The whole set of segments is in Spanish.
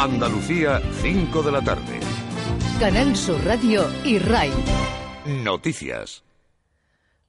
Andalucía, 5 de la tarde. Canal Sur Radio y RAI. Noticias.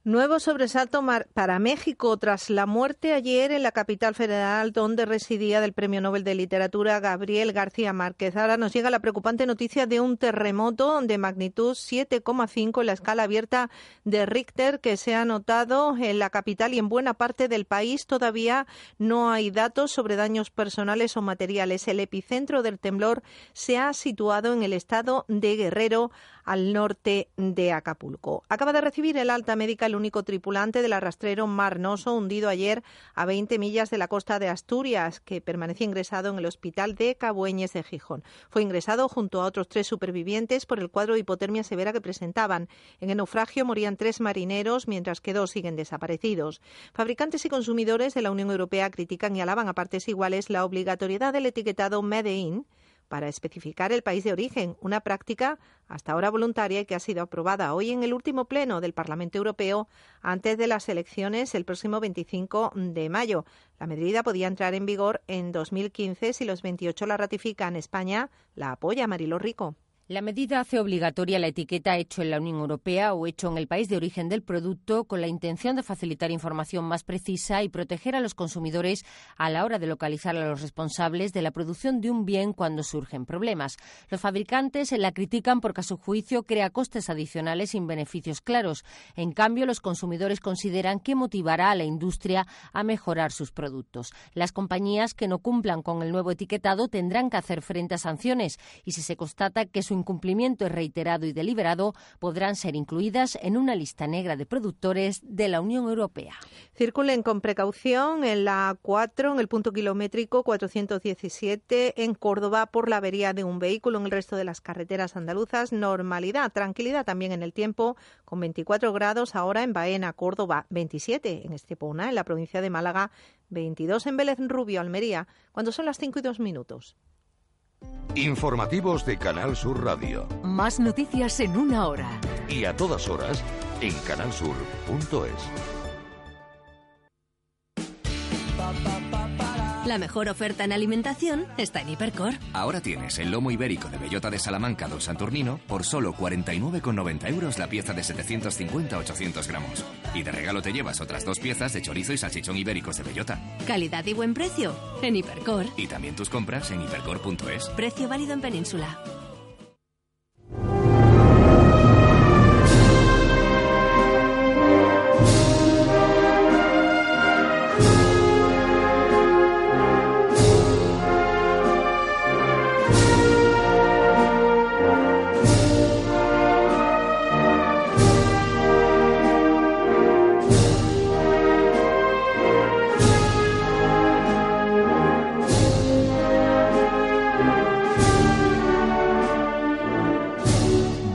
Nuevo sobresalto para México tras la muerte ayer en la capital federal donde residía del Premio Nobel de Literatura Gabriel García Márquez. Ahora nos llega la preocupante noticia de un terremoto de magnitud 7,5 en la escala abierta de Richter que se ha notado en la capital y en buena parte del país. Todavía no hay datos sobre daños personales o materiales. El epicentro del temblor se ha situado en el estado de Guerrero al norte de Acapulco. Acaba de recibir el alta médica el único tripulante del arrastrero Marnoso hundido ayer a 20 millas de la costa de Asturias, que permanecía ingresado en el hospital de Cabueñes de Gijón. Fue ingresado junto a otros tres supervivientes por el cuadro de hipotermia severa que presentaban. En el naufragio morían tres marineros, mientras que dos siguen desaparecidos. Fabricantes y consumidores de la Unión Europea critican y alaban a partes iguales la obligatoriedad del etiquetado Made in para especificar el país de origen, una práctica hasta ahora voluntaria y que ha sido aprobada hoy en el último pleno del Parlamento Europeo antes de las elecciones el próximo 25 de mayo. La medida podía entrar en vigor en 2015 si los 28 la ratifican. España la apoya, Marilo Rico. La medida hace obligatoria la etiqueta hecho en la Unión Europea o hecho en el país de origen del producto con la intención de facilitar información más precisa y proteger a los consumidores a la hora de localizar a los responsables de la producción de un bien cuando surgen problemas. Los fabricantes la critican porque a su juicio crea costes adicionales sin beneficios claros. En cambio, los consumidores consideran que motivará a la industria a mejorar sus productos. Las compañías que no cumplan con el nuevo etiquetado tendrán que hacer frente a sanciones y si se constata que su incumplimiento es reiterado y deliberado, podrán ser incluidas en una lista negra de productores de la Unión Europea. Circulen con precaución en la 4, en el punto kilométrico 417 en Córdoba por la avería de un vehículo en el resto de las carreteras andaluzas. Normalidad, tranquilidad también en el tiempo, con 24 grados ahora en Baena, Córdoba, 27 en Estepona, en la provincia de Málaga, 22 en Vélez Rubio, Almería, cuando son las 5 y 2 minutos. Informativos de Canal Sur Radio. Más noticias en una hora. Y a todas horas en canalsur.es. La mejor oferta en alimentación está en Hipercor. Ahora tienes el lomo ibérico de bellota de Salamanca Don Santurnino por solo 49,90 euros la pieza de 750-800 gramos. Y de regalo te llevas otras dos piezas de chorizo y salchichón ibéricos de bellota. Calidad y buen precio en Hipercor. Y también tus compras en hipercor.es. Precio válido en Península.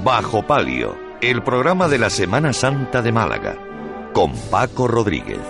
Bajo Palio, el programa de la Semana Santa de Málaga, con Paco Rodríguez.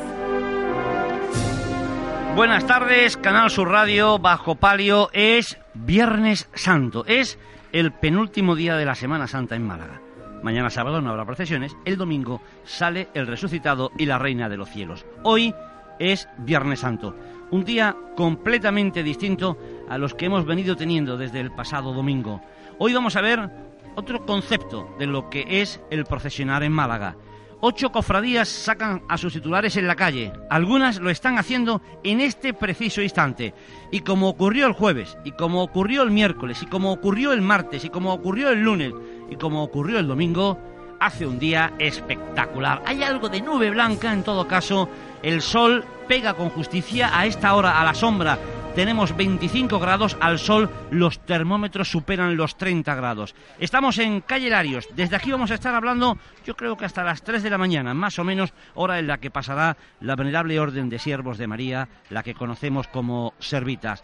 Buenas tardes, Canal Sur Radio, Bajo Palio, es Viernes Santo, es el penúltimo día de la Semana Santa en Málaga. Mañana sábado no habrá procesiones, el domingo sale el resucitado y la reina de los cielos. Hoy es Viernes Santo, un día completamente distinto a los que hemos venido teniendo desde el pasado domingo. Hoy vamos a ver otro concepto de lo que es el procesionar en Málaga. Ocho cofradías sacan a sus titulares en la calle. Algunas lo están haciendo en este preciso instante. Y como ocurrió el jueves, y como ocurrió el miércoles, y como ocurrió el martes, y como ocurrió el lunes, y como ocurrió el domingo, hace un día espectacular. Hay algo de nube blanca en todo caso. El sol pega con justicia a esta hora a la sombra tenemos 25 grados, al sol los termómetros superan los 30 grados. Estamos en Calle Larios, desde aquí vamos a estar hablando yo creo que hasta las 3 de la mañana, más o menos hora en la que pasará la venerable orden de siervos de María, la que conocemos como servitas.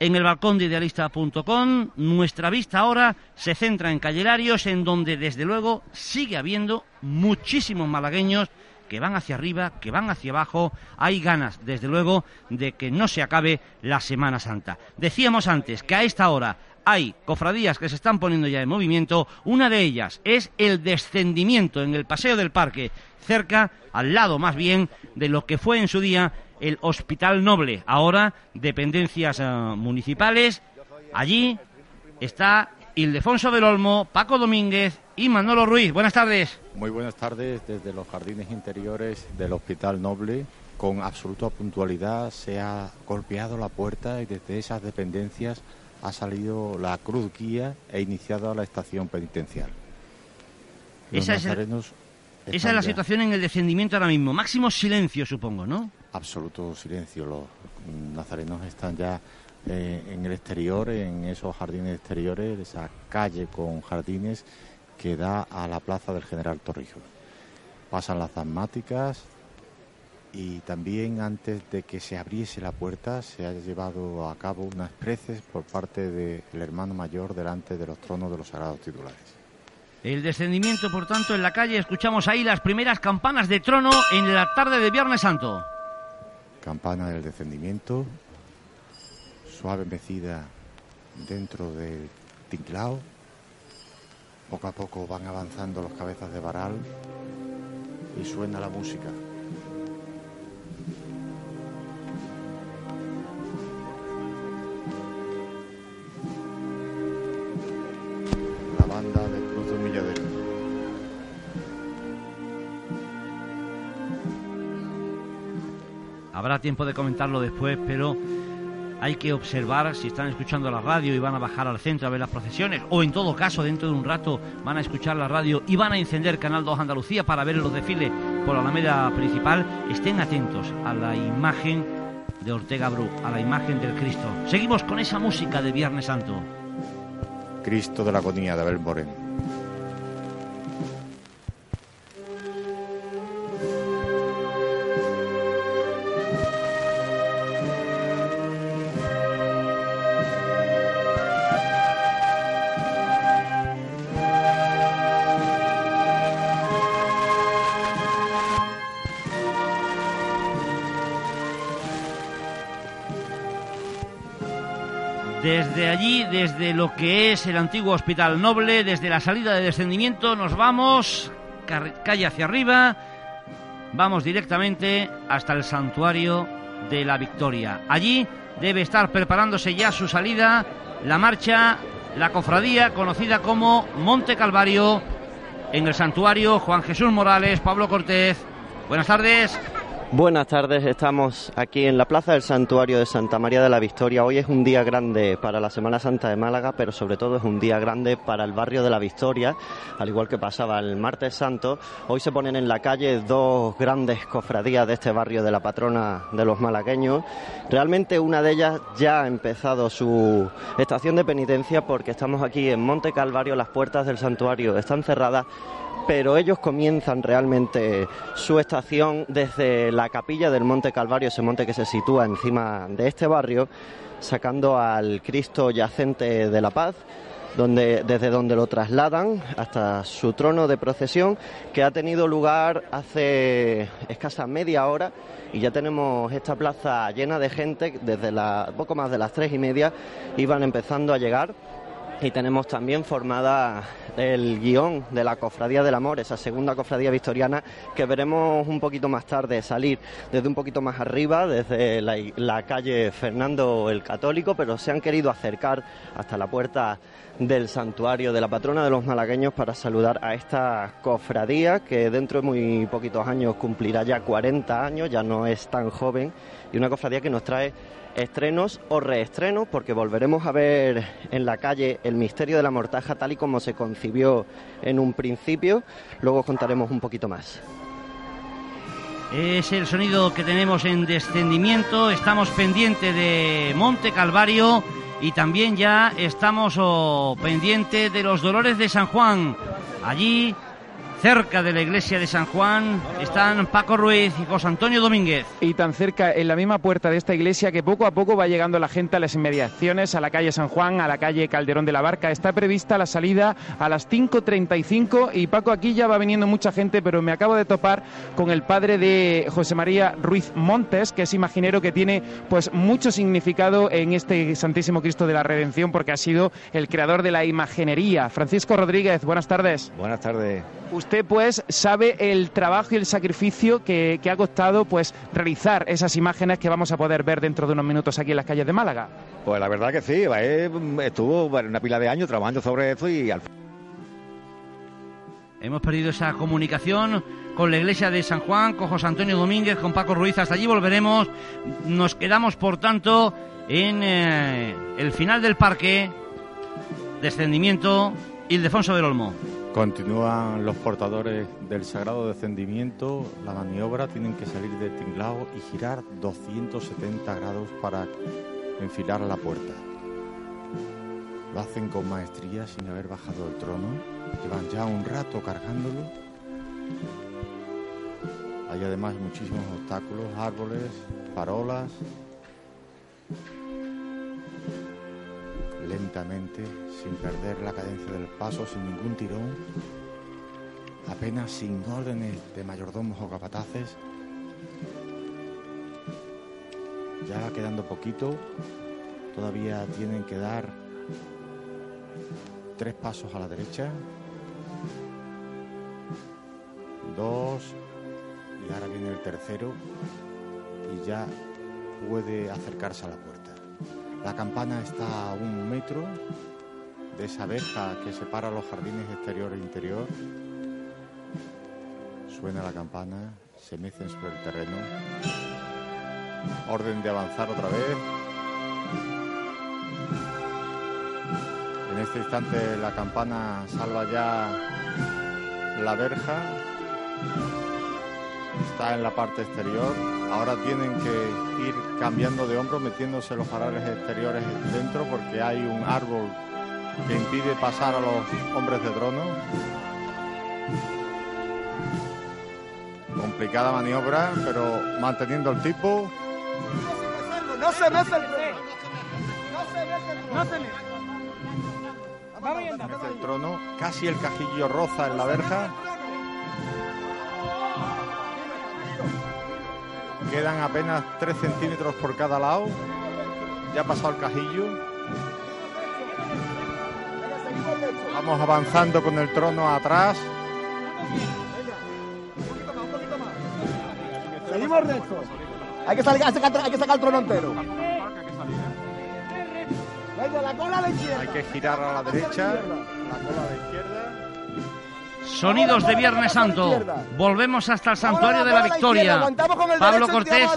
En el balcón de idealista.com, nuestra vista ahora se centra en Calle Larios, en donde desde luego sigue habiendo muchísimos malagueños que van hacia arriba, que van hacia abajo. Hay ganas, desde luego, de que no se acabe la Semana Santa. Decíamos antes que a esta hora hay cofradías que se están poniendo ya en movimiento. Una de ellas es el descendimiento en el Paseo del Parque, cerca, al lado más bien, de lo que fue en su día el Hospital Noble, ahora dependencias eh, municipales Allí está Ildefonso del Olmo, Paco Domínguez y Manolo Ruiz. Buenas tardes. Muy buenas tardes desde los jardines interiores del Hospital Noble. Con absoluta puntualidad se ha golpeado la puerta y desde esas dependencias ha salido la cruz guía e iniciado la estación penitencial. esa es, esa es la situación en el descendimiento ahora mismo. Máximo silencio, supongo, ¿no? Absoluto silencio. Los nazarenos están ya eh, en el exterior, en esos jardines exteriores, esa calle con jardines que da a la plaza del General Torrijos. Pasan las asmáticas y también antes de que se abriese la puerta se ha llevado a cabo unas preces por parte del hermano mayor delante de los tronos de los sagrados titulares. El descendimiento, por tanto, en la calle, escuchamos ahí las primeras campanas de trono en la tarde de Viernes Santo. Campana del descendimiento, suave mecida dentro del tinglao. Poco a poco van avanzando los cabezas de varal y suena la música. La banda de Cruz de. Habrá tiempo de comentarlo después, pero hay que observar si están escuchando la radio y van a bajar al centro a ver las procesiones, o en todo caso, dentro de un rato van a escuchar la radio y van a encender Canal 2 Andalucía para ver los desfiles por la Alameda principal, estén atentos a la imagen de Ortega Bru, a la imagen del Cristo. Seguimos con esa música de Viernes Santo. Cristo de la Agonía de Abel Moreno. Allí, desde lo que es el antiguo Hospital Noble, desde la salida de descendimiento, nos vamos calle hacia arriba, vamos directamente hasta el santuario de la Victoria. Allí debe estar preparándose ya su salida, la marcha, la cofradía conocida como Monte Calvario, en el santuario Juan Jesús Morales, Pablo Cortés. Buenas tardes. Buenas tardes, estamos aquí en la Plaza del Santuario de Santa María de la Victoria. Hoy es un día grande para la Semana Santa de Málaga, pero sobre todo es un día grande para el barrio de la Victoria, al igual que pasaba el martes santo. Hoy se ponen en la calle dos grandes cofradías de este barrio de la patrona de los malagueños. Realmente una de ellas ya ha empezado su estación de penitencia porque estamos aquí en Monte Calvario, las puertas del santuario están cerradas pero ellos comienzan realmente su estación desde la capilla del Monte Calvario, ese monte que se sitúa encima de este barrio, sacando al Cristo yacente de la paz. Donde, desde donde lo trasladan hasta su trono de procesión, que ha tenido lugar hace escasa media hora y ya tenemos esta plaza llena de gente desde la, poco más de las tres y media iban empezando a llegar y tenemos también formada el guion de la Cofradía del Amor, esa segunda cofradía victoriana que veremos un poquito más tarde salir. Desde un poquito más arriba, desde la, calle Fernando el Católico, pero se han querido acercar hasta la puerta del santuario de la patrona de los malagueños para saludar a esta cofradía que dentro de muy poquitos años cumplirá ya 40 años, ya no es tan joven, y una cofradía que nos trae estrenos o reestrenos, porque volveremos a ver en la calle el misterio de la mortaja tal y como se concibió en un principio. Luego contaremos un poquito más. Es el sonido que tenemos en descendimiento. Estamos pendientes de Monte Calvario y también ya estamos oh, pendientes de los Dolores de San Juan. Allí Cerca de la iglesia de San Juan están Paco Ruiz y José Antonio Domínguez. Y tan cerca, en la misma puerta de esta iglesia, que poco a poco va llegando la gente a las inmediaciones, a la calle San Juan, a la calle Calderón de la Barca. Está prevista la salida a las 5.35 y Paco, aquí ya va viniendo mucha gente, pero me acabo de topar con el padre de José María Ruiz Montes, que es imaginero que tiene pues mucho significado en este Santísimo Cristo de la Redención, porque ha sido el creador de la imaginería. Francisco Rodríguez, buenas tardes. Buenas tardes usted pues sabe el trabajo y el sacrificio que, que ha costado pues realizar esas imágenes que vamos a poder ver dentro de unos minutos aquí en las calles de Málaga. Pues la verdad que sí, eh, estuvo una pila de años trabajando sobre eso y al Hemos perdido esa comunicación con la iglesia de San Juan, con José Antonio Domínguez, con Paco Ruiz. Hasta allí volveremos. Nos quedamos, por tanto, en eh, el final del parque. Descendimiento Ildefonso del Olmo. Continúan los portadores del sagrado descendimiento. La maniobra tienen que salir de tinglao y girar 270 grados para enfilar a la puerta. Lo hacen con maestría sin haber bajado el trono. Llevan ya un rato cargándolo. Hay además muchísimos obstáculos, árboles, farolas. Lentamente, sin perder la cadencia del paso, sin ningún tirón, apenas sin órdenes de mayordomos o capataces. Ya va quedando poquito, todavía tienen que dar tres pasos a la derecha, dos, y ahora viene el tercero, y ya puede acercarse a la puerta. La campana está a un metro de esa verja que separa los jardines exterior e interior. Suena la campana, se mecen sobre el terreno. Orden de avanzar otra vez. En este instante la campana salva ya la verja. Está en la parte exterior. Ahora tienen que ir cambiando de hombro, metiéndose los faroles exteriores dentro porque hay un árbol que impide pasar a los hombres de trono. Complicada maniobra, pero manteniendo el tipo. No se mece el trono. No se. Mete el trono, casi el cajillo roza en la verja. Quedan apenas 3 centímetros por cada lado. Ya ha pasado el cajillo. Vamos avanzando con el trono atrás. Seguimos rectos. Hay que, salir, hay que sacar, hay que sacar el trono entero. Venga, la cola a la izquierda. Hay que girar a la derecha. La cola a la izquierda. Sonidos de Viernes Santo. Volvemos hasta el Santuario de la Victoria. Pablo Cortés,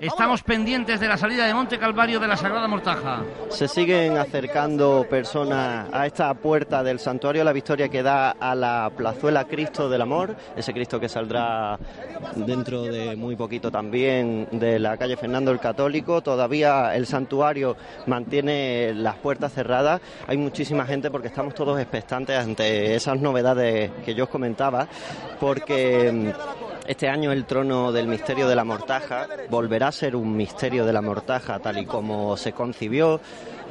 estamos pendientes de la salida de Monte Calvario de la Sagrada Mortaja. Se siguen acercando personas a esta puerta del Santuario de la Victoria que da a la plazuela Cristo del Amor, ese Cristo que saldrá dentro de muy poquito también de la calle Fernando el Católico. Todavía el santuario mantiene las puertas cerradas. Hay muchísima gente porque estamos todos expectantes ante esas novedades que yo os comentaba, porque mm, este año el trono del misterio de la mortaja volverá a ser un misterio de la mortaja tal y como se concibió.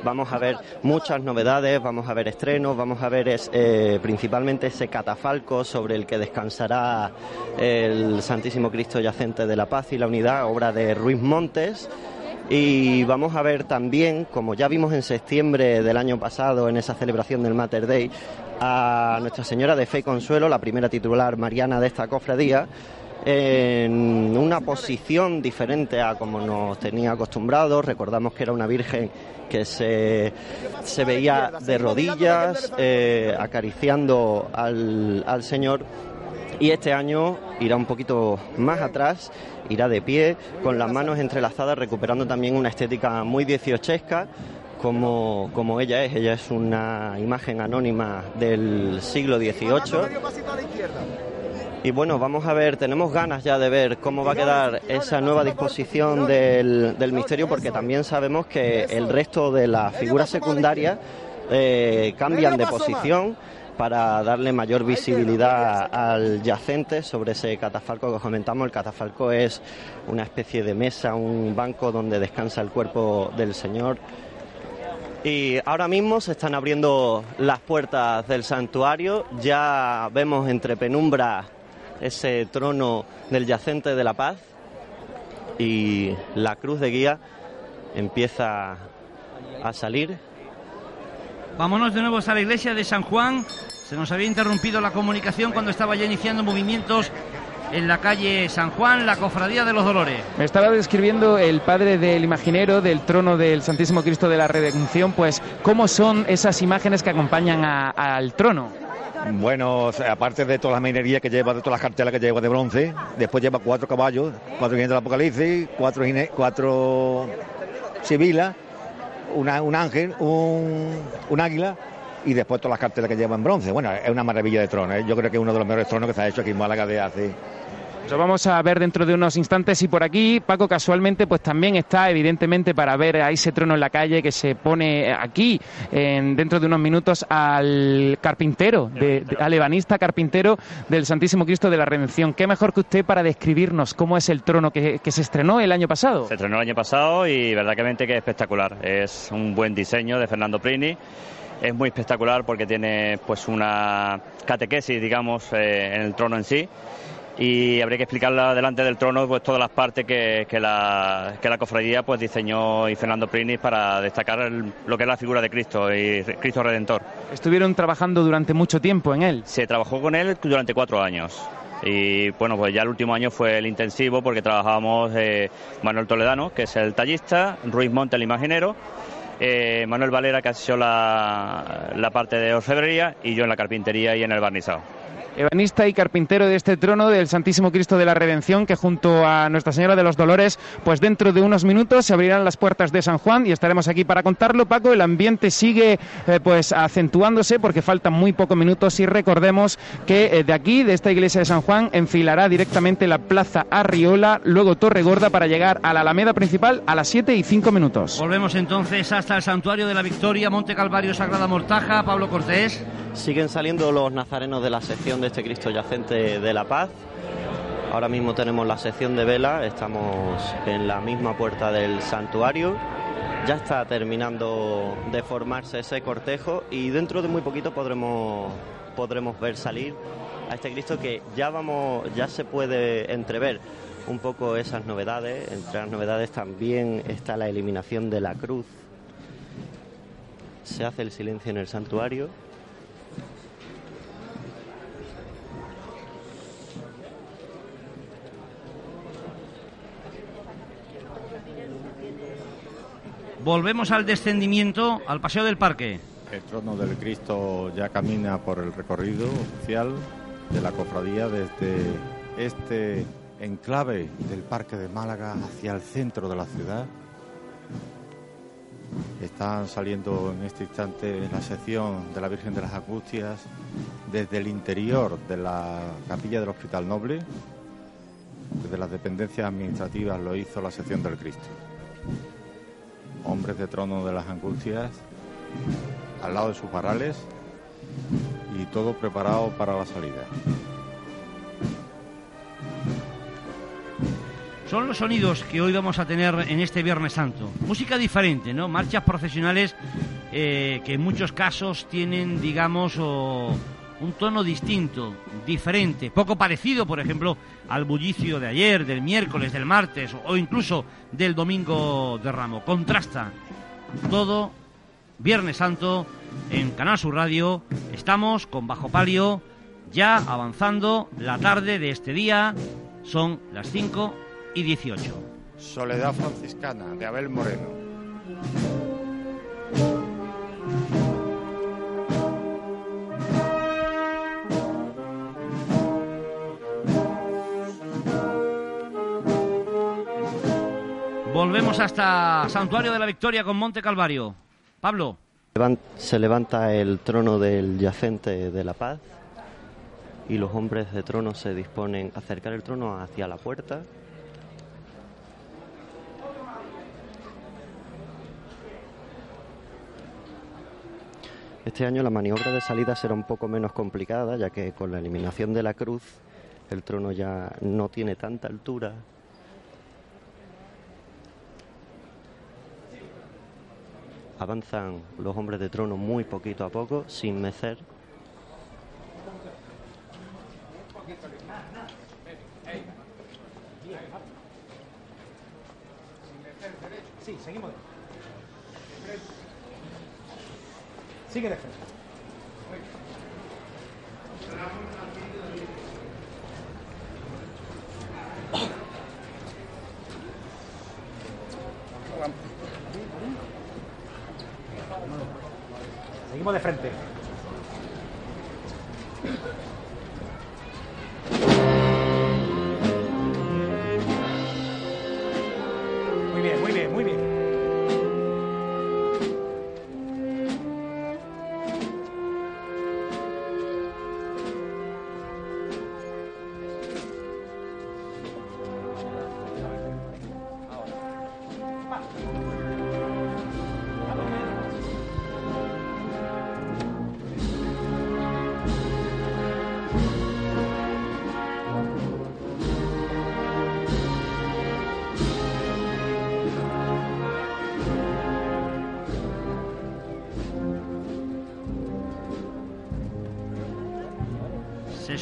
Vamos a ver muchas novedades, vamos a ver estrenos, vamos a ver es, eh, principalmente ese catafalco sobre el que descansará el Santísimo Cristo Yacente de la Paz y la Unidad, obra de Ruiz Montes. Y vamos a ver también, como ya vimos en septiembre del año pasado en esa celebración del Mater Dei, a Nuestra Señora de Fe y Consuelo, la primera titular mariana de esta cofradía, en una posición diferente a como nos tenía acostumbrados. Recordamos que era una virgen que se, se veía de rodillas, eh, acariciando al, al Señor. Y este año irá un poquito más atrás, irá de pie, con las manos entrelazadas, recuperando también una estética muy dieciochesca, como, como ella es. Ella es una imagen anónima del siglo XVIII. Y bueno, vamos a ver, tenemos ganas ya de ver cómo va a quedar esa nueva disposición del, del misterio, porque también sabemos que el resto de las figuras secundarias eh, cambian de posición para darle mayor visibilidad al yacente sobre ese catafalco que os comentamos. El catafalco es una especie de mesa, un banco donde descansa el cuerpo del Señor. Y ahora mismo se están abriendo las puertas del santuario. Ya vemos entre penumbra ese trono del yacente de la paz y la cruz de guía empieza a salir Vámonos de nuevo a la iglesia de San Juan. Se nos había interrumpido la comunicación cuando estaba ya iniciando movimientos en la calle San Juan, la Cofradía de los Dolores. Me estaba describiendo el padre del imaginero del trono del Santísimo Cristo de la Redención, pues cómo son esas imágenes que acompañan al trono. Bueno, aparte de toda la minería que lleva, de todas las cartelas que lleva de bronce, después lleva cuatro caballos, cuatro jinetes del Apocalipsis, cuatro, cuatro sibilas, un ángel, un, águila y después todas las cartelas que lleva en bronce. Bueno, es una maravilla de trono. ¿eh? Yo creo que es uno de los mejores tronos que se ha hecho aquí en Málaga de hace lo vamos a ver dentro de unos instantes y por aquí Paco casualmente pues también está evidentemente para ver a ese trono en la calle que se pone aquí en, dentro de unos minutos al carpintero, de, al ebanista carpintero del Santísimo Cristo de la Redención. ¿Qué mejor que usted para describirnos cómo es el trono que, se estrenó el año pasado? Se estrenó el año pasado y verdaderamente que es espectacular. Es un buen diseño de Fernando Prini es muy espectacular porque tiene pues una catequesis digamos eh, en el trono en sí y habría que explicarla delante del trono pues todas las partes que, que, la, que la cofradía pues diseñó y Fernando Prinis para destacar lo que es la figura de Cristo y Cristo Redentor. Estuvieron trabajando durante mucho tiempo en él. Se trabajó con él durante cuatro años. Y bueno, pues ya el último año fue el intensivo porque trabajábamos eh, Manuel Toledano, que es el tallista, Ruiz Monte, el imaginero, eh, Manuel Valera, que ha hecho la, la parte de orfebrería, y yo en la carpintería y en el barnizado ebanista y carpintero de este trono del Santísimo Cristo de la Redención, que junto a Nuestra Señora de los Dolores, pues dentro de unos minutos se abrirán las puertas de San Juan y estaremos aquí para contarlo. Paco, el ambiente sigue eh, pues acentuándose porque faltan muy pocos minutos y recordemos que eh, de aquí, de esta iglesia de San Juan, enfilará directamente la Plaza Arriola, luego Torre Gorda para llegar a la Alameda principal a las 7 y 5 minutos. Volvemos entonces hasta el Santuario de la Victoria, Monte Calvario, Sagrada Mortaja, Pablo Cortés. Siguen saliendo los nazarenos de la sección de este Cristo yacente de la paz. Ahora mismo tenemos la sección de vela, estamos en la misma puerta del santuario. Ya está terminando de formarse ese cortejo y dentro de muy poquito podremos, podremos ver salir a este Cristo que ya vamos, ya se puede entrever un poco esas novedades. Entre las novedades también está la eliminación de la cruz. Se hace el silencio en el santuario Volvemos al descendimiento, al paseo del parque. El trono del Cristo ya camina por el recorrido oficial de la cofradía desde este enclave del Parque de Málaga hacia el centro de la ciudad. Están saliendo en este instante la sección de la Virgen de las Angustias desde el interior de la capilla del Hospital Noble. Desde las dependencias administrativas lo hizo la sección del Cristo hombres de trono de las angustias, al lado de sus parales y todo preparado para la salida. Son los sonidos que hoy vamos a tener en este Viernes Santo. Música diferente, ¿no? Marchas profesionales eh, que en muchos casos tienen, digamos, un tono distinto, diferente, poco parecido, por ejemplo, al bullicio de ayer, del miércoles, del martes o incluso del domingo de Ramo. Contrasta todo Viernes Santo en Canal Sur Radio. Estamos con Bajo Palio ya avanzando la tarde de este día. Son las 5 y 18. Soledad franciscana de Abel Moreno. Hasta Santuario de la Victoria con Monte Calvario. Pablo. Se levanta el trono del yacente de la paz y los hombres de trono se disponen a acercar el trono hacia la puerta. Este año la maniobra de salida será un poco menos complicada, ya que con la eliminación de la cruz el trono ya no tiene tanta altura avanzan los hombres de trono muy poquito a poco, sin mecer. Sigue de frente. Seguimos de frente.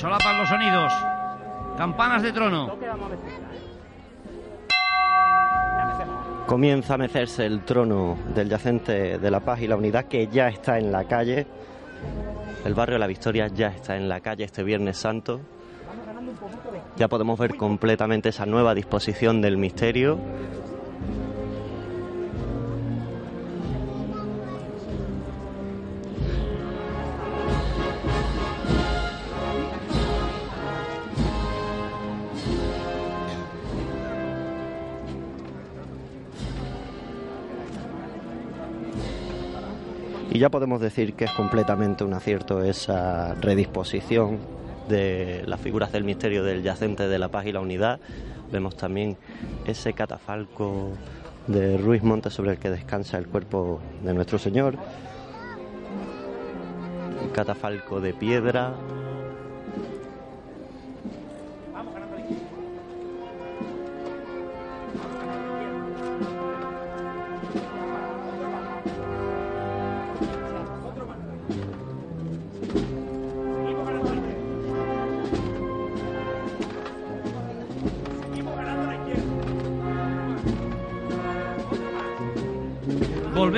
Solapan los sonidos. Campanas de trono. Comienza a mecerse el trono del yacente de la paz y la unidad que ya está en la calle. El barrio de la Victoria ya está en la calle este Viernes Santo. Ya podemos ver completamente esa nueva disposición del misterio. Ya podemos decir que es completamente un acierto esa redisposición de las figuras del misterio del yacente de la paz y la unidad. Vemos también ese catafalco de Ruiz Montes sobre el que descansa el cuerpo de nuestro Señor. Un catafalco de piedra.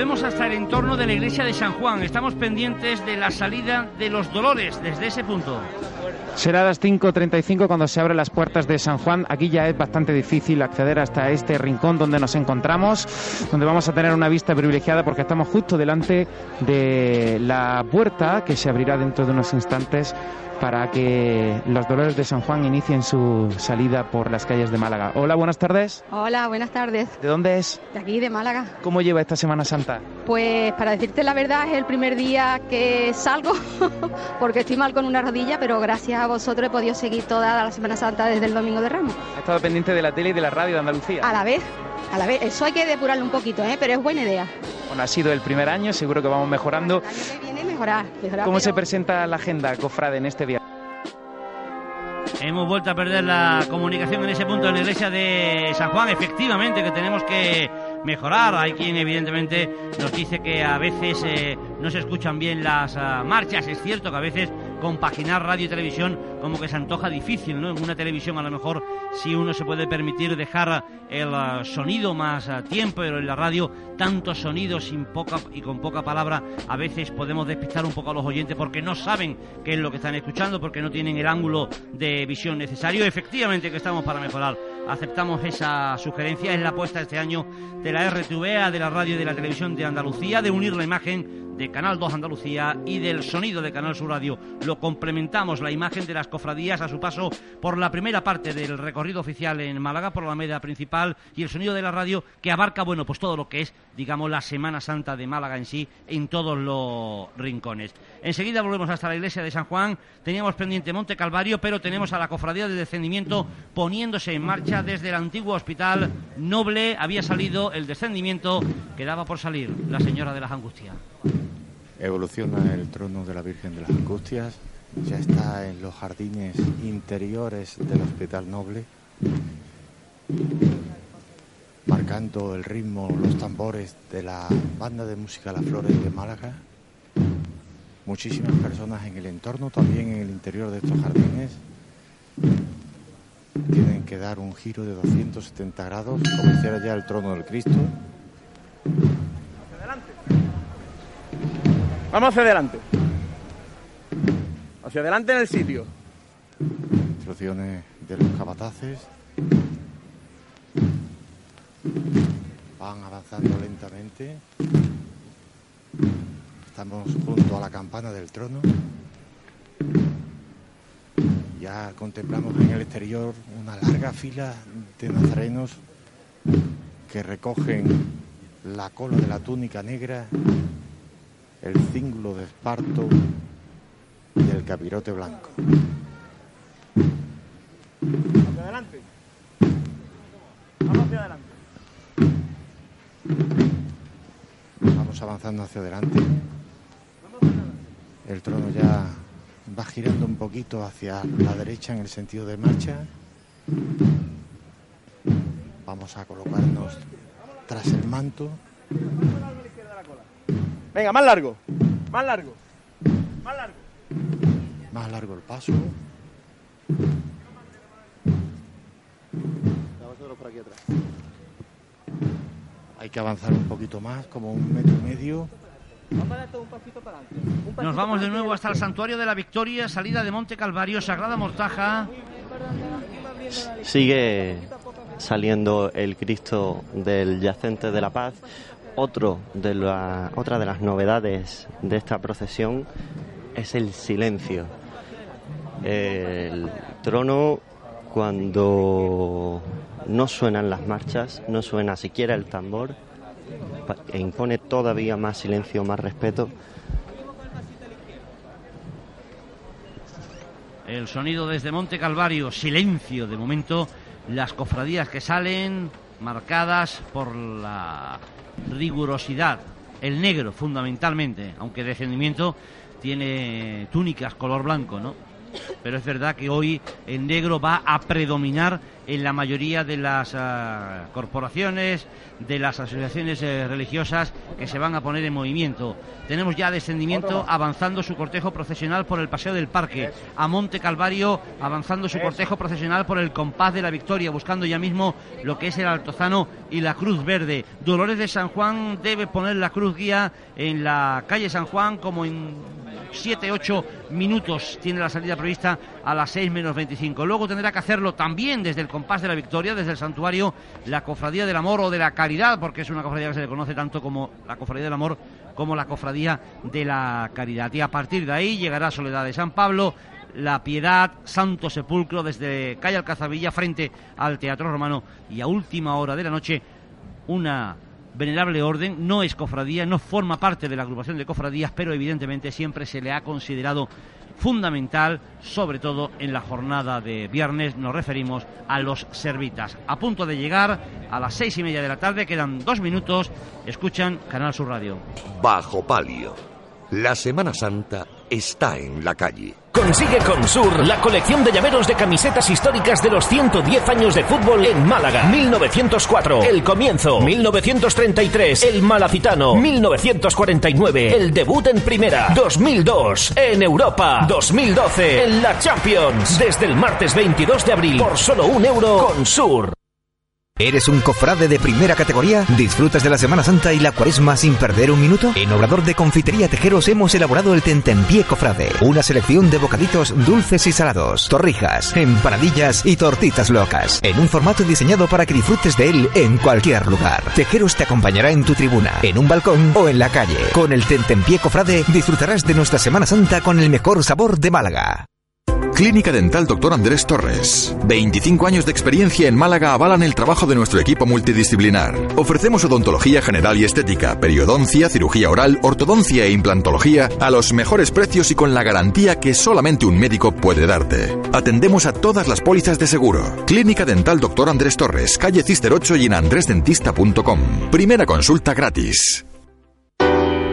Volvemos hasta el entorno de la iglesia de San Juan. Estamos pendientes de la salida de los dolores desde ese punto. Será a las 5.35 cuando se abren las puertas de San Juan. Aquí ya es bastante difícil acceder hasta este rincón donde nos encontramos, donde vamos a tener una vista privilegiada porque estamos justo delante de la puerta que se abrirá dentro de unos instantes para que los dolores de San Juan inicien su salida por las calles de Málaga. Hola, buenas tardes. Hola, buenas tardes. ¿De dónde es? De aquí, de Málaga. ¿Cómo lleva esta Semana Santa? Pues para decirte la verdad es el primer día que salgo porque estoy mal con una rodilla, pero gracias a vosotros he podido seguir toda la Semana Santa desde el Domingo de Ramos. Ha estado pendiente de la tele y de la radio de Andalucía. A la vez, a la vez. Eso hay que depurarlo un poquito, ¿eh? pero es buena idea. Bueno, ha sido el primer año, seguro que vamos mejorando. Viene mejorar, mejorar. ¿Cómo pero- se presenta la agenda, Cofrade, en este día? Hemos vuelto a perder la comunicación en ese punto en la iglesia de San Juan. Efectivamente que tenemos que mejorar. Hay quien evidentemente nos dice que a veces eh, no se escuchan bien las ah, marchas. Es cierto que a veces compaginar radio y televisión como que se antoja difícil, ¿no? En una televisión a lo mejor si uno se puede permitir dejar el ah, sonido más ah, tiempo, pero en la radio tantos sonidos sin poca y con poca palabra a veces podemos despistar un poco a los oyentes porque no saben qué es lo que están escuchando, porque no tienen el ángulo de visión necesario. Efectivamente que estamos para mejorar. Aceptamos esa sugerencia. Es la apuesta este año de la RTVA, de la radio y de la televisión de Andalucía, de unir la imagen de Canal 2 Andalucía y del sonido de Canal Sur Radio. Lo complementamos la imagen de las cofradías a su paso por la primera parte del recorrido oficial en Málaga, por la media principal y el sonido de la radio que abarca, bueno, pues todo lo que es, digamos, la Semana Santa de Málaga en sí, en todos los rincones. Enseguida volvemos hasta la iglesia de San Juan. Teníamos pendiente Monte Calvario, pero tenemos a la cofradía de descendimiento poniéndose en marcha desde el antiguo hospital noble. Había salido el descendimiento, quedaba por salir la señora de las Angustias. Evoluciona el trono de la Virgen de las Angustias, ya está en los jardines interiores del Hospital Noble, marcando el ritmo, los tambores de la banda de música Las Flores de Málaga. Muchísimas personas en el entorno, también en el interior de estos jardines. Tienen que dar un giro de 270 grados, como hiciera ya el trono del Cristo. Vamos hacia adelante. Hacia adelante en el sitio. Instrucciones de los capataces. Van avanzando lentamente. Estamos junto a la campana del trono. Ya contemplamos en el exterior una larga fila de nazarenos que recogen la cola de la túnica negra, el cíngulo de esparto y el capirote blanco. Hacia adelante. Vamos hacia adelante. Vamos avanzando hacia adelante. El trono ya va girando un poquito hacia la derecha en el sentido de marcha. Vamos a colocarnos tras el manto. Venga, más largo. Más largo. Más largo. Más largo el paso. por aquí atrás. Hay que avanzar un poquito más, como un metro y medio. Nos vamos de nuevo hasta el Santuario de la Victoria, salida de Monte Calvario, Sagrada Mortaja. Sigue saliendo el Cristo del Yacente de la Paz. Otro de la, otra de las novedades de esta procesión es el silencio. El trono, cuando no suenan las marchas, no suena siquiera el tambor, e impone todavía más silencio, más respeto. El sonido desde Monte Calvario, silencio de momento, las cofradías que salen marcadas por la rigurosidad, el negro fundamentalmente, aunque descendimiento tiene túnicas color blanco, ¿no? Pero es verdad que hoy el negro va a predominar en la mayoría de las ah, corporaciones, de las asociaciones eh, religiosas que se van a poner en movimiento. Tenemos ya descendimiento avanzando su cortejo procesional por el Paseo del Parque, a Monte Calvario avanzando su cortejo procesional por el Compás de la Victoria, buscando ya mismo lo que es el Altozano y la Cruz Verde. Dolores de San Juan debe poner la cruz guía en la calle San Juan como en 7, 8 minutos tiene la salida prevista a las 6 menos 25. Luego tendrá que hacerlo también desde el compás de la victoria, desde el santuario, la cofradía del amor o de la caridad, porque es una cofradía que se le conoce tanto como la cofradía del amor como la cofradía de la caridad. Y a partir de ahí llegará Soledad de San Pablo, la Piedad, Santo Sepulcro, desde calle Alcazabilla frente al Teatro Romano y a última hora de la noche una venerable orden, no es cofradía, no forma parte de la agrupación de cofradías, pero evidentemente siempre se le ha considerado fundamental, sobre todo en la jornada de viernes, nos referimos a los servitas. A punto de llegar a las seis y media de la tarde, quedan dos minutos, escuchan Canal Sur Radio. Bajo palio. La Semana Santa está en la calle. Consigue con Sur la colección de llaveros de camisetas históricas de los 110 años de fútbol en Málaga. 1904, el comienzo. 1933, el Malacitano. 1949, el debut en primera. 2002, en Europa. 2012, en la Champions. Desde el martes 22 de abril, por solo un euro con Sur. ¿Eres un cofrade de primera categoría? ¿Disfrutas de la Semana Santa y la cuaresma sin perder un minuto? En Obrador de Confitería Tejeros hemos elaborado el Tentempié Cofrade, una selección de bocaditos dulces y salados, torrijas, empanadillas y tortitas locas, en un formato diseñado para que disfrutes de él en cualquier lugar. Tejeros te acompañará en tu tribuna, en un balcón o en la calle. Con el Tentempié Cofrade disfrutarás de nuestra Semana Santa con el mejor sabor de Málaga. Clínica Dental Dr. Andrés Torres. 25 años de experiencia en Málaga avalan el trabajo de nuestro equipo multidisciplinar. Ofrecemos odontología general y estética, periodoncia, cirugía oral, ortodoncia e implantología a los mejores precios y con la garantía que solamente un médico puede darte. Atendemos a todas las pólizas de seguro. Clínica Dental Dr. Andrés Torres, calle Cister 8 y en andresdentista.com. Primera consulta gratis.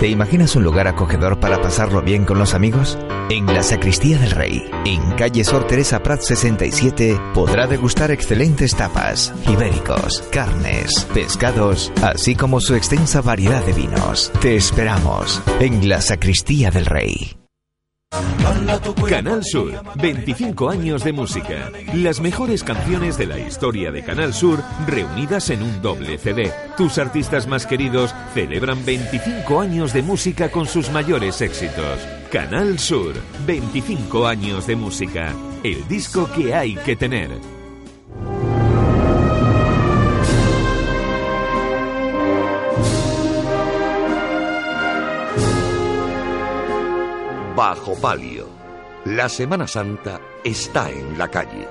¿Te imaginas un lugar acogedor para pasarlo bien con los amigos? En la Sacristía del Rey, en calle Sor Teresa Prat 67, podrá degustar excelentes tapas, ibéricos, carnes, pescados, así como su extensa variedad de vinos. Te esperamos en la Sacristía del Rey. Canal Sur, 25 años de música. Las mejores canciones de la historia de Canal Sur reunidas en un doble CD. Tus artistas más queridos celebran 25 años de música con sus mayores éxitos. Canal Sur, 25 años de música. El disco que hay que tener. Bajo palio. La Semana Santa está en la calle.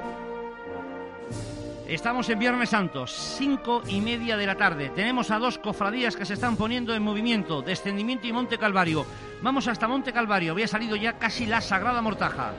Estamos en Viernes Santo, cinco y media de la tarde. Tenemos a dos cofradías que se están poniendo en movimiento, Descendimiento y Monte Calvario. Vamos hasta Monte Calvario, había salido ya casi la Sagrada Mortaja.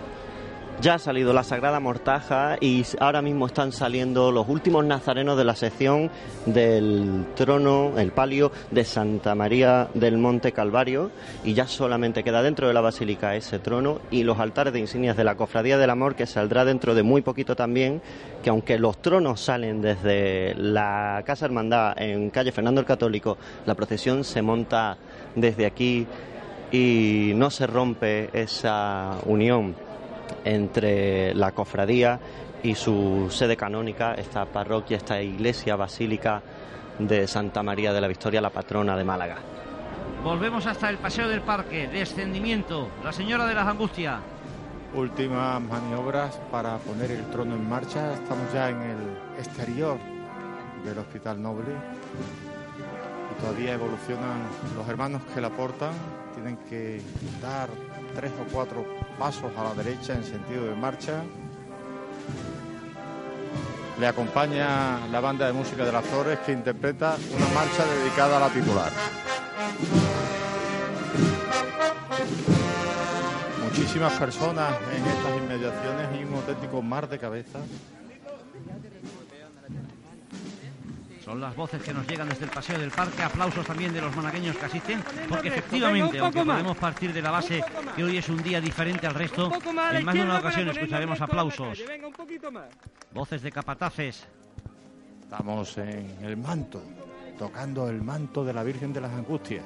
Ya ha salido la Sagrada Mortaja y ahora mismo están saliendo los últimos nazarenos de la sección del trono, el palio de Santa María del Monte Calvario. Y ya solamente queda dentro de la basílica ese trono y los altares de insignias de la Cofradía del Amor que saldrá dentro de muy poquito también, que aunque los tronos salen desde la Casa Hermandad en calle Fernando el Católico, la procesión se monta desde aquí y no se rompe esa unión entre la cofradía y su sede canónica, esta parroquia, esta iglesia basílica de Santa María de la Victoria, la patrona de Málaga. Volvemos hasta el Paseo del Parque, descendimiento, la Señora de las Angustias. Últimas maniobras para poner el trono en marcha. Estamos ya en el exterior del Hospital Noble y todavía evolucionan los hermanos que la portan. Tienen que dar tres o cuatro pasos a la derecha en sentido de marcha. Le acompaña la banda de música de las Flores que interpreta una marcha dedicada a la titular. Muchísimas personas en estas inmediaciones y un auténtico mar de cabezas. Son las voces que nos llegan desde el Paseo del Parque, aplausos también de los malagueños que asisten, porque efectivamente, aunque podemos partir de la base que hoy es un día diferente al resto, en más de una ocasión escucharemos aplausos, voces de capataces. Estamos en el manto, tocando el manto de la Virgen de las Angustias.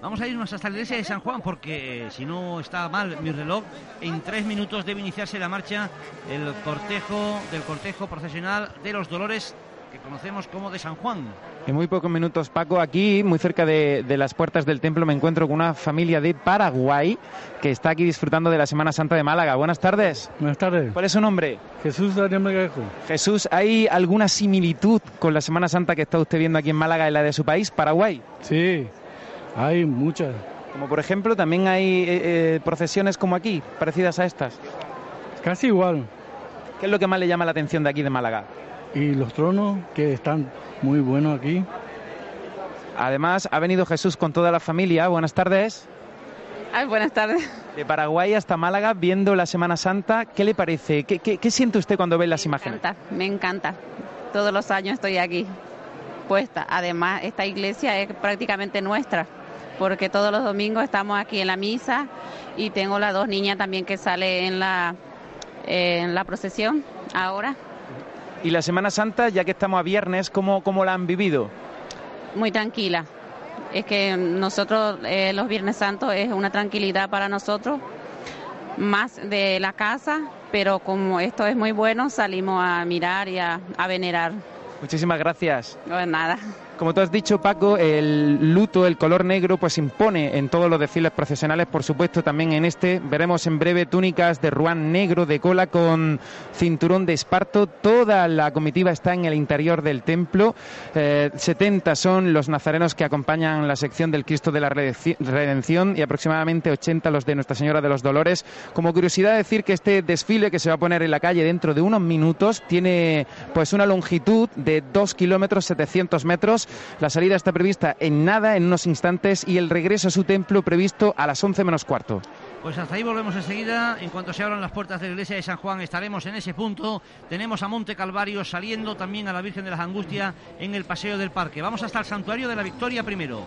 Vamos a irnos hasta la iglesia de San Juan porque, eh, si no está mal mi reloj, en tres minutos debe iniciarse la marcha el cortejo del cortejo procesional de los Dolores que conocemos como de San Juan. En muy pocos minutos, Paco, aquí, muy cerca de, de las puertas del templo, me encuentro con una familia de Paraguay que está aquí disfrutando de la Semana Santa de Málaga. Buenas tardes. Buenas tardes. ¿Cuál es su nombre? Jesús Daniel Melgarejo. Jesús, ¿hay alguna similitud con la Semana Santa que está usted viendo aquí en Málaga y la de su país, Paraguay? Sí, hay muchas. Como por ejemplo, también hay eh, eh, procesiones como aquí, parecidas a estas. Casi igual. ¿Qué es lo que más le llama la atención de aquí de Málaga? Y los tronos que están muy buenos aquí. Además, ha venido Jesús con toda la familia. Buenas tardes. Ay, buenas tardes. De Paraguay hasta Málaga, viendo la Semana Santa. ¿Qué le parece? ¿Qué, qué- qué siente usted cuando ve las imágenes? Me encanta, me encanta. Todos los años estoy aquí puesta. Además, esta iglesia es prácticamente nuestra, porque todos los domingos estamos aquí en la misa y tengo las dos niñas también que salen en la, en la procesión ahora. Y la Semana Santa, ya que estamos a viernes, ¿cómo, cómo la han vivido? Muy tranquila. Es que nosotros, eh, los Viernes Santos, es una tranquilidad para nosotros, más de la casa, pero como esto es muy bueno, salimos a mirar y a, a venerar. Muchísimas gracias. No es nada. Como tú has dicho, Paco, el luto, el color negro, pues impone en todos los desfiles procesionales, por supuesto, también en este. Veremos en breve túnicas de ruán negro de cola con cinturón de esparto. Toda la comitiva está en el interior del templo. Eh, 70 son los nazarenos que acompañan la sección del Cristo de la Redención y aproximadamente 80 los de Nuestra Señora de los Dolores. Como curiosidad decir que este desfile que se va a poner en la calle dentro de unos minutos tiene pues una longitud de 2 kilómetros 700 metros. La salida está prevista en nada, en unos instantes, y el regreso a su templo previsto a las 11 menos cuarto. Pues hasta ahí volvemos enseguida. En cuanto se abran las puertas de la iglesia de San Juan, estaremos en ese punto. Tenemos a Monte Calvario saliendo también a la Virgen de las Angustias en el paseo del parque. Vamos hasta el santuario de la Victoria primero.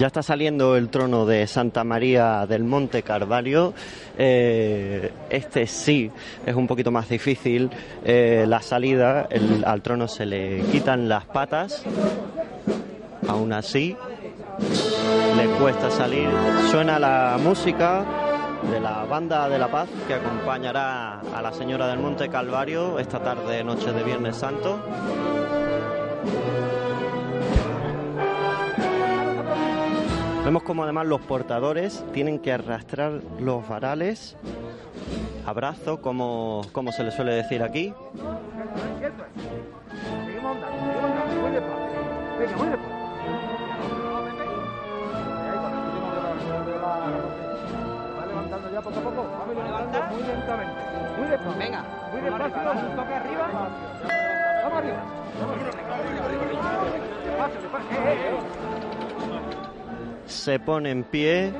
Ya está saliendo el trono de Santa María del Monte Carvalho. Eh, este sí es un poquito más difícil. Eh, la salida, al trono se le quitan las patas. Aún así, le cuesta salir. Suena la música de la Banda de la Paz que acompañará a la Señora del Monte Calvario esta tarde, noche de Viernes Santo. Vemos como además los portadores tienen que arrastrar los varales a brazo, como, como se le suele decir aquí. Seguimos andando, seguimos andando, muy despacio. Venga, muy despacio. Ahí, cuando escuchemos de la- de la- Va levantando ya poco a poco. Vamos levantando muy lentamente. Muy despacio. Venga. Muy despacio. Un toque arriba. Vamos arriba. Se pone en pie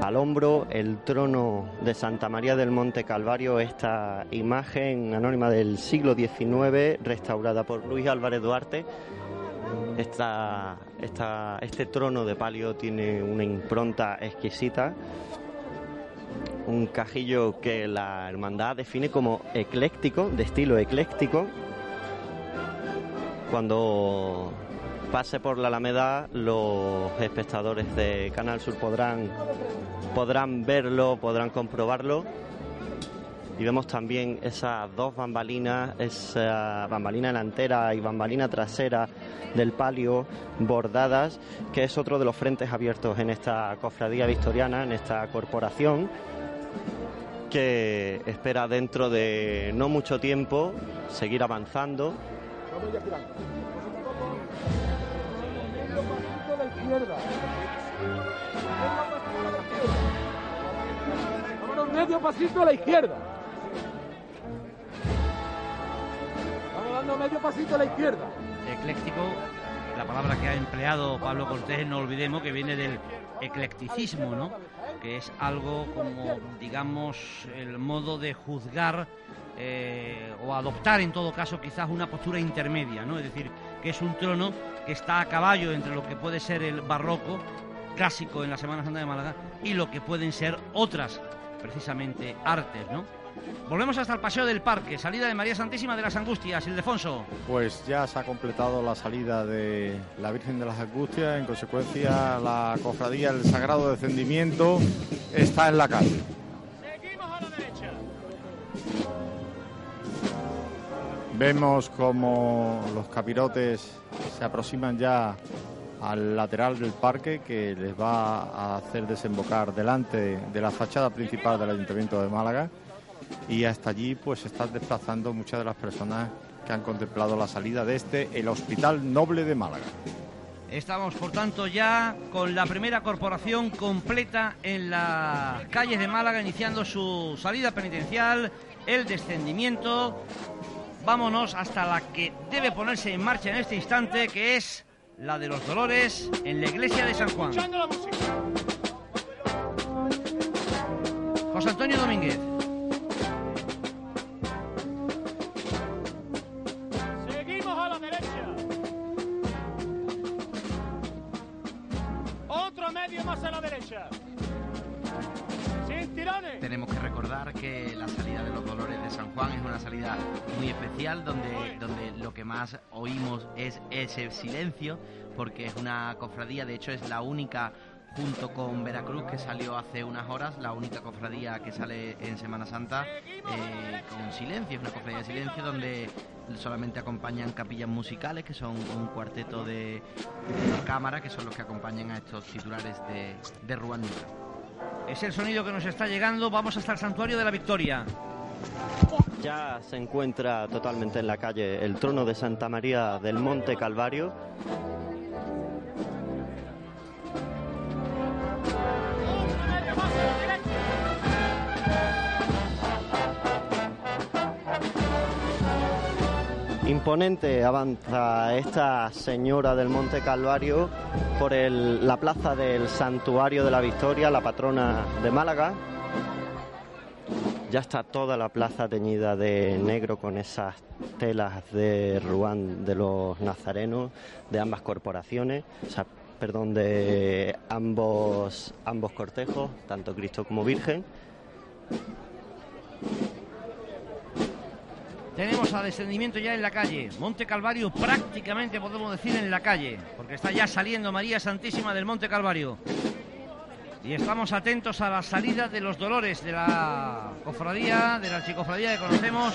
al hombro el trono de Santa María del Monte Calvario, esta imagen anónima del siglo XIX, restaurada por Luis Álvarez Duarte. Esta, este trono de palio tiene una impronta exquisita, un cajillo que la hermandad define como ecléctico, de estilo ecléctico. Cuando pase por la Alameda, los espectadores de Canal Sur podrán, podrán verlo, podrán comprobarlo. Y vemos también esas dos bambalinas, esa bambalina delantera y bambalina trasera del palio bordadas, que es otro de los frentes abiertos en esta cofradía victoriana, en esta corporación, que espera dentro de no mucho tiempo seguir avanzando Vamos ya girando. Medio pasito a la izquierda. Vámonos medio pasito a la izquierda. Vamos dando medio pasito a la izquierda. Ecléctico, la palabra que ha empleado Pablo Cortés, no olvidemos que viene del eclecticismo, ¿no? Que es algo como, digamos, el modo de juzgar eh, o adoptar en todo caso quizás una postura intermedia, ¿no? Es decir, que es un trono que está a caballo entre lo que puede ser el barroco clásico en la Semana Santa de Málaga y lo que pueden ser otras, precisamente, artes, ¿no? Volvemos hasta el Paseo del Parque, salida de María Santísima de las Angustias, Ildefonso. Pues ya se ha completado la salida de la Virgen de las Angustias, en consecuencia la cofradía del Sagrado Descendimiento está en la calle. Vemos como los capirotes se aproximan ya al lateral del parque que les va a hacer desembocar delante de la fachada principal del Ayuntamiento de Málaga y hasta allí pues están desplazando muchas de las personas que han contemplado la salida de este, el Hospital Noble de Málaga. Estamos, por tanto, ya con la primera corporación completa en las calles de Málaga, iniciando su salida penitencial, el descendimiento. Vámonos hasta la que debe ponerse en marcha en este instante, que es la de los Dolores en la iglesia de San Juan. José Antonio Domínguez. Muy especial donde, donde lo que más oímos es ese silencio porque es una cofradía, de hecho es la única junto con Veracruz que salió hace unas horas, la única cofradía que sale en Semana Santa eh, con silencio, es una cofradía de silencio donde solamente acompañan capillas musicales que son un cuarteto de, cámara que son los que acompañan a estos titulares de, de Ruanda. Es el sonido que nos está llegando. Vamos hasta el Santuario de la Victoria. Ya se encuentra totalmente en la calle el trono de Santa María del Monte Calvario. Imponente avanza esta señora del Monte Calvario por la plaza del Santuario de la Victoria, la patrona de Málaga. Ya está toda la plaza teñida de negro con esas telas de Ruán de los nazarenos de ambas corporaciones, o sea, perdón, de ambos, ambos cortejos, tanto Cristo como Virgen. Tenemos a descendimiento ya en la calle. Monte Calvario prácticamente podemos decir en la calle, porque está ya saliendo María Santísima del Monte Calvario. Y estamos atentos a la salida de los dolores de la cofradía, de la archicofradía que conocemos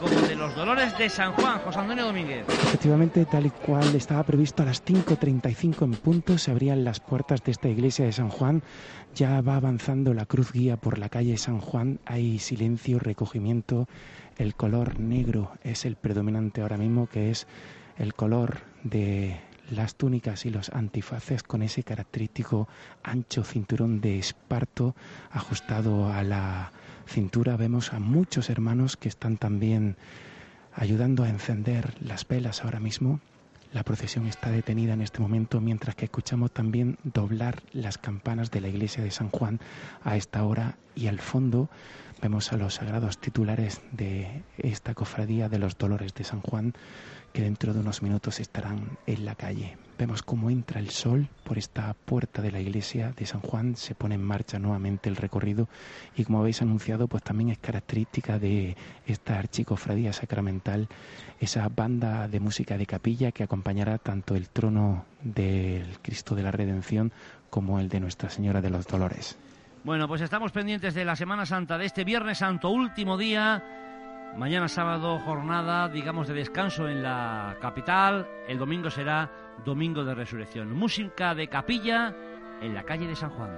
como de los dolores de San Juan, José Antonio Domínguez. Efectivamente, tal y cual estaba previsto a las 5.35 en punto, se abrían las puertas de esta iglesia de San Juan. Ya va avanzando la cruz guía por la calle San Juan. Hay silencio, recogimiento. El color negro es el predominante ahora mismo, que es el color de las túnicas y los antifaces con ese característico ancho cinturón de esparto ajustado a la cintura. Vemos a muchos hermanos que están también ayudando a encender las velas ahora mismo. La procesión está detenida en este momento mientras que escuchamos también doblar las campanas de la iglesia de San Juan a esta hora y al fondo vemos a los sagrados titulares de esta cofradía de los Dolores de San Juan que dentro de unos minutos estarán en la calle. Vemos cómo entra el sol por esta puerta de la iglesia de San Juan, se pone en marcha nuevamente el recorrido y como habéis anunciado, pues también es característica de esta archicofradía sacramental esa banda de música de capilla que acompañará tanto el trono del Cristo de la Redención como el de Nuestra Señora de los Dolores. Bueno, pues estamos pendientes de la Semana Santa, de este Viernes Santo, último día Mañana sábado jornada, digamos, de descanso en la capital. El domingo será domingo de resurrección. Música de capilla en la calle de San Juan.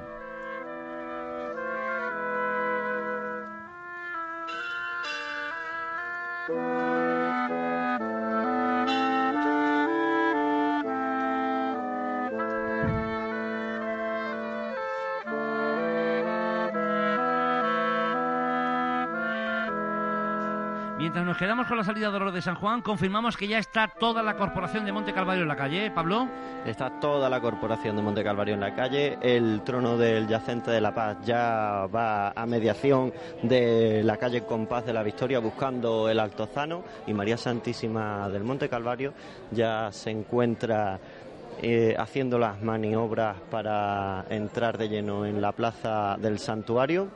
Mientras nos quedamos con la salida de Oro de San Juan, confirmamos que ya está toda la corporación de Monte Calvario en la calle, ¿eh, Pablo. Está toda la corporación de Monte Calvario en la calle. El trono del Yacente de la Paz ya va a mediación de la calle Compás de la Victoria buscando el Altozano y María Santísima del Monte Calvario ya se encuentra eh, haciendo las maniobras para entrar de lleno en la plaza del santuario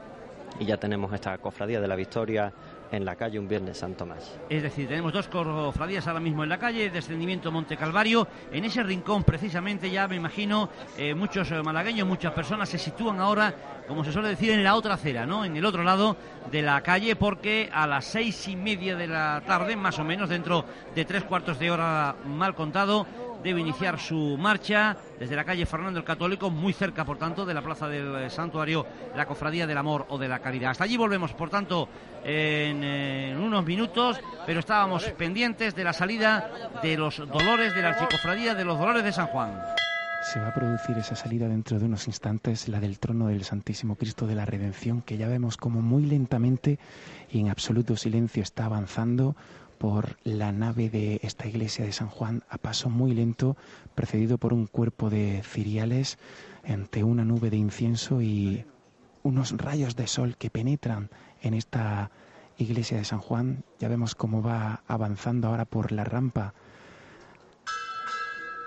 y ya tenemos esta cofradía de la Victoria en la calle un Viernes Santo más. Es decir, tenemos dos cofradías ahora mismo en la calle, descendimiento Monte Calvario. En ese rincón, precisamente, ya me imagino, eh, muchos eh, malagueños, muchas personas se sitúan ahora, como se suele decir, en la otra acera, ¿no? En el otro lado de la calle, porque a las seis y media de la tarde, más o menos, dentro de tres cuartos de hora mal contado, debe iniciar su marcha desde la calle Fernando el Católico, muy cerca, por tanto, de la plaza del eh, santuario, la Cofradía del Amor o de la Caridad. Hasta allí volvemos, por tanto, en, eh, en unos minutos, pero estábamos pendientes de la salida de los dolores de la Archicofradía de los Dolores de San Juan. Se va a producir esa salida dentro de unos instantes, la del trono del Santísimo Cristo de la Redención, que ya vemos como muy lentamente y en absoluto silencio está avanzando por la nave de esta iglesia de San Juan a paso muy lento, precedido por un cuerpo de ciriales ante una nube de incienso y unos rayos de sol que penetran en esta iglesia de San Juan. Ya vemos cómo va avanzando ahora por la rampa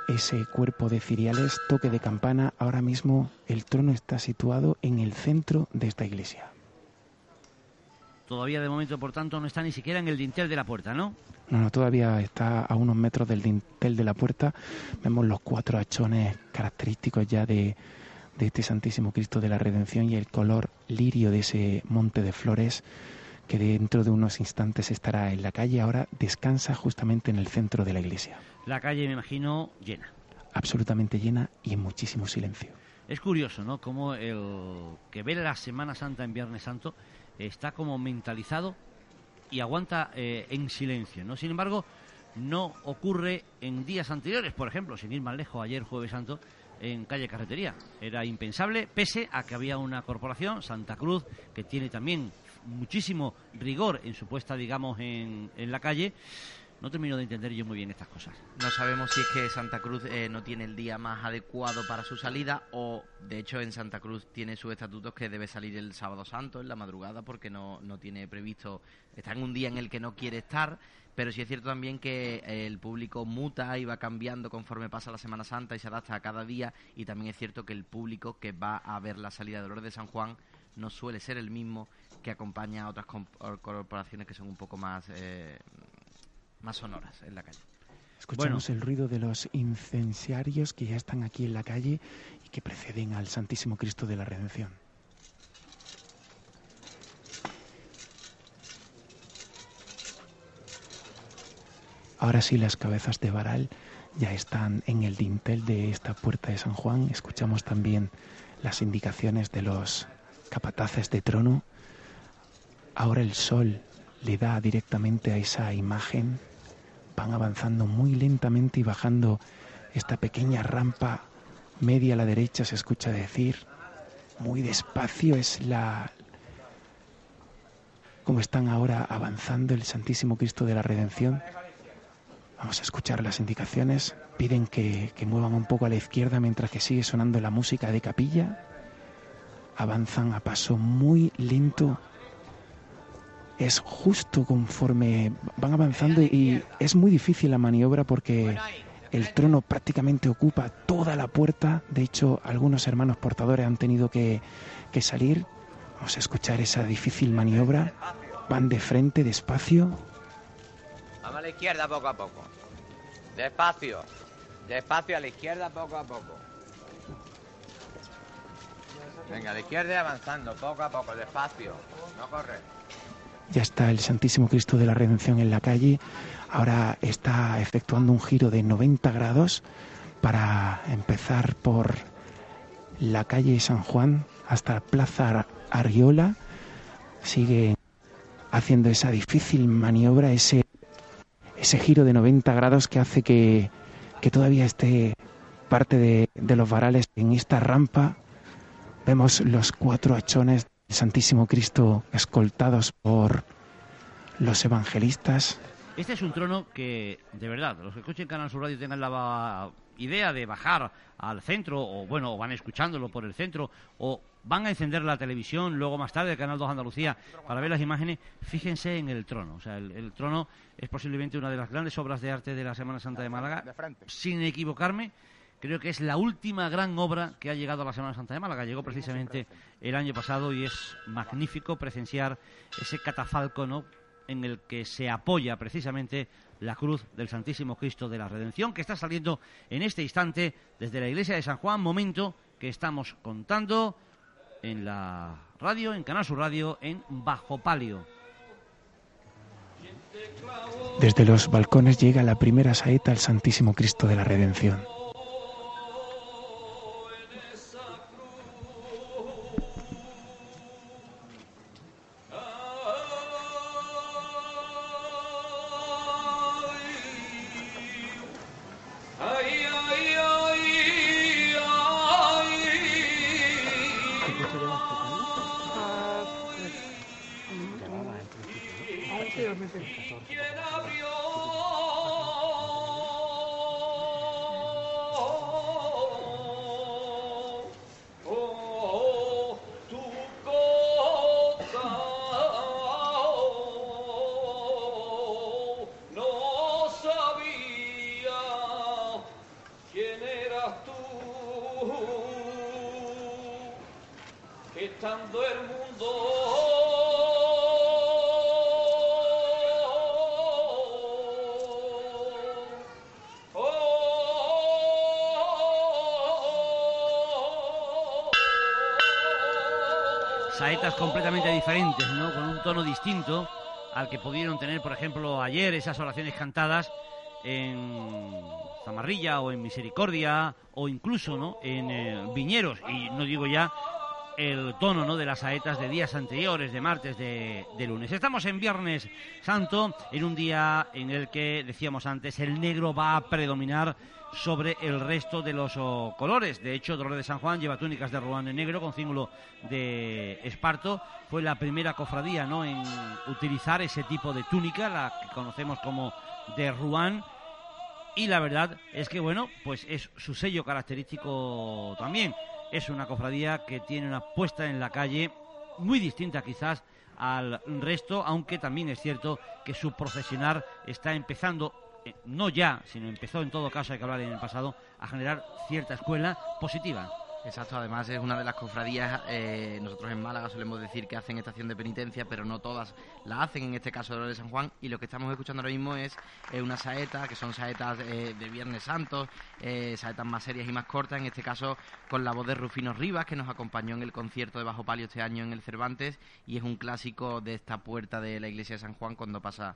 ese cuerpo de ciriales, toque de campana. Ahora mismo el trono está situado en el centro de esta iglesia. Todavía de momento, por tanto, no está ni siquiera en el dintel de la puerta, ¿no? No, no, todavía está a unos metros del dintel de la puerta. Vemos los cuatro hachones característicos ya de, de este Santísimo Cristo de la Redención y el color lirio de ese monte de flores que dentro de unos instantes estará en la calle. Ahora descansa justamente en el centro de la iglesia. La calle, me imagino, llena. Absolutamente llena y en muchísimo silencio. Es curioso, ¿no? Como el que ve la Semana Santa en Viernes Santo está como mentalizado y aguanta eh, en silencio, ¿no? Sin embargo, no ocurre en días anteriores, por ejemplo, sin ir más lejos, ayer Jueves Santo, en calle Carretería. Era impensable, pese a que había una corporación, Santa Cruz, que tiene también muchísimo rigor en su puesta, digamos, en, en la calle. No termino de entender yo muy bien estas cosas. No sabemos si es que Santa Cruz eh, no tiene el día más adecuado para su salida o, de hecho, en Santa Cruz tiene sus estatutos que debe salir el sábado santo, en la madrugada, porque no, no tiene previsto, está en un día en el que no quiere estar, pero sí es cierto también que eh, el público muta y va cambiando conforme pasa la Semana Santa y se adapta a cada día, y también es cierto que el público que va a ver la salida de Dolores de San Juan no suele ser el mismo que acompaña a otras corporaciones que son un poco más... Eh, más sonoras en la calle. Escuchamos el ruido de los incensiarios que ya están aquí en la calle y que preceden al Santísimo Cristo de la Redención. Ahora sí, las cabezas de varal ya están en el dintel de esta puerta de San Juan. Escuchamos también las indicaciones de los capataces de trono. Ahora el sol le da directamente a esa imagen. Van avanzando muy lentamente y bajando esta pequeña rampa media a la derecha, se escucha decir. Muy despacio es la... como están ahora avanzando el Santísimo Cristo de la Redención. Vamos a escuchar las indicaciones. Piden que, que, muevan un poco a la izquierda mientras que sigue sonando la música de capilla. Avanzan a paso muy lento. Es justo conforme van avanzando y es muy difícil la maniobra porque el trono prácticamente ocupa toda la puerta. De hecho, algunos hermanos portadores han tenido que, que salir. Vamos a escuchar esa difícil maniobra. Van de frente, despacio. Vamos a la izquierda poco a poco. Despacio. Despacio a la izquierda poco a poco. Venga, a la izquierda y avanzando poco a poco, despacio. No corre. Ya está el Santísimo Cristo de la Redención en la calle. Ahora está efectuando un giro de 90 grados para empezar por la calle San Juan hasta Plaza Ariola. Sigue haciendo esa difícil maniobra, ese ese giro de 90 grados que hace que, que todavía esté parte de, de, los varales en esta rampa. Vemos los cuatro hachones Santísimo Cristo escoltados por los evangelistas. Este es un trono que, de verdad, los que escuchen Canal Sur Radio tengan la idea de bajar al centro, o bueno, o van escuchándolo por el centro, o van a encender la televisión, luego más tarde el Canal 2 Andalucía, para ver las imágenes, fíjense en el trono. O sea, el, el, trono es posiblemente una de las grandes obras de arte de la Semana Santa de Málaga. Sin equivocarme, creo que es la última gran obra que ha llegado a la Semana Santa de Málaga. Llegó precisamente el año pasado y es magnífico presenciar ese catafalco, en el que se apoya precisamente la cruz del Santísimo Cristo de la Redención, que está saliendo en este instante desde la iglesia de San Juan, momento que estamos contando en la radio, en Canal Sur Radio, en Bajo Palio. Desde los balcones llega la primera saeta al Santísimo Cristo de la Redención. Distinto al que pudieron tener, por ejemplo, ayer esas oraciones cantadas en Zamarrilla o en Misericordia o incluso, ¿no? En eh, Viñeros y no digo ya el tono ¿no? de las saetas de días anteriores, de martes, de, de, lunes. Estamos en Viernes Santo, en un día en el que, decíamos antes, el negro va a predominar sobre el resto de los oh, colores. De hecho, Dolores de San Juan lleva túnicas de ruán de negro con cíngulo de esparto. Fue la primera cofradía ¿no? en utilizar ese tipo de túnica, la que conocemos como de ruán. Y la verdad es que, bueno, pues es su sello característico también. Es una cofradía que tiene una puesta en la calle muy distinta quizás al resto, aunque también es cierto que su procesionar está empezando, eh, no ya, sino empezó en todo caso, hay que hablar en el pasado, a generar cierta escuela positiva. Exacto, además es una de las cofradías, eh, nosotros en Málaga solemos decir que hacen estación de penitencia, pero no todas la hacen, en este caso de San Juan, y lo que estamos escuchando ahora mismo es eh, una saeta, que son saetas de Viernes Santo, saetas más serias y más cortas, en este caso con la voz de Rufino Rivas, que nos acompañó en el concierto de Bajo Palio este año en el Cervantes, y es un clásico de esta puerta de la iglesia de San Juan cuando pasa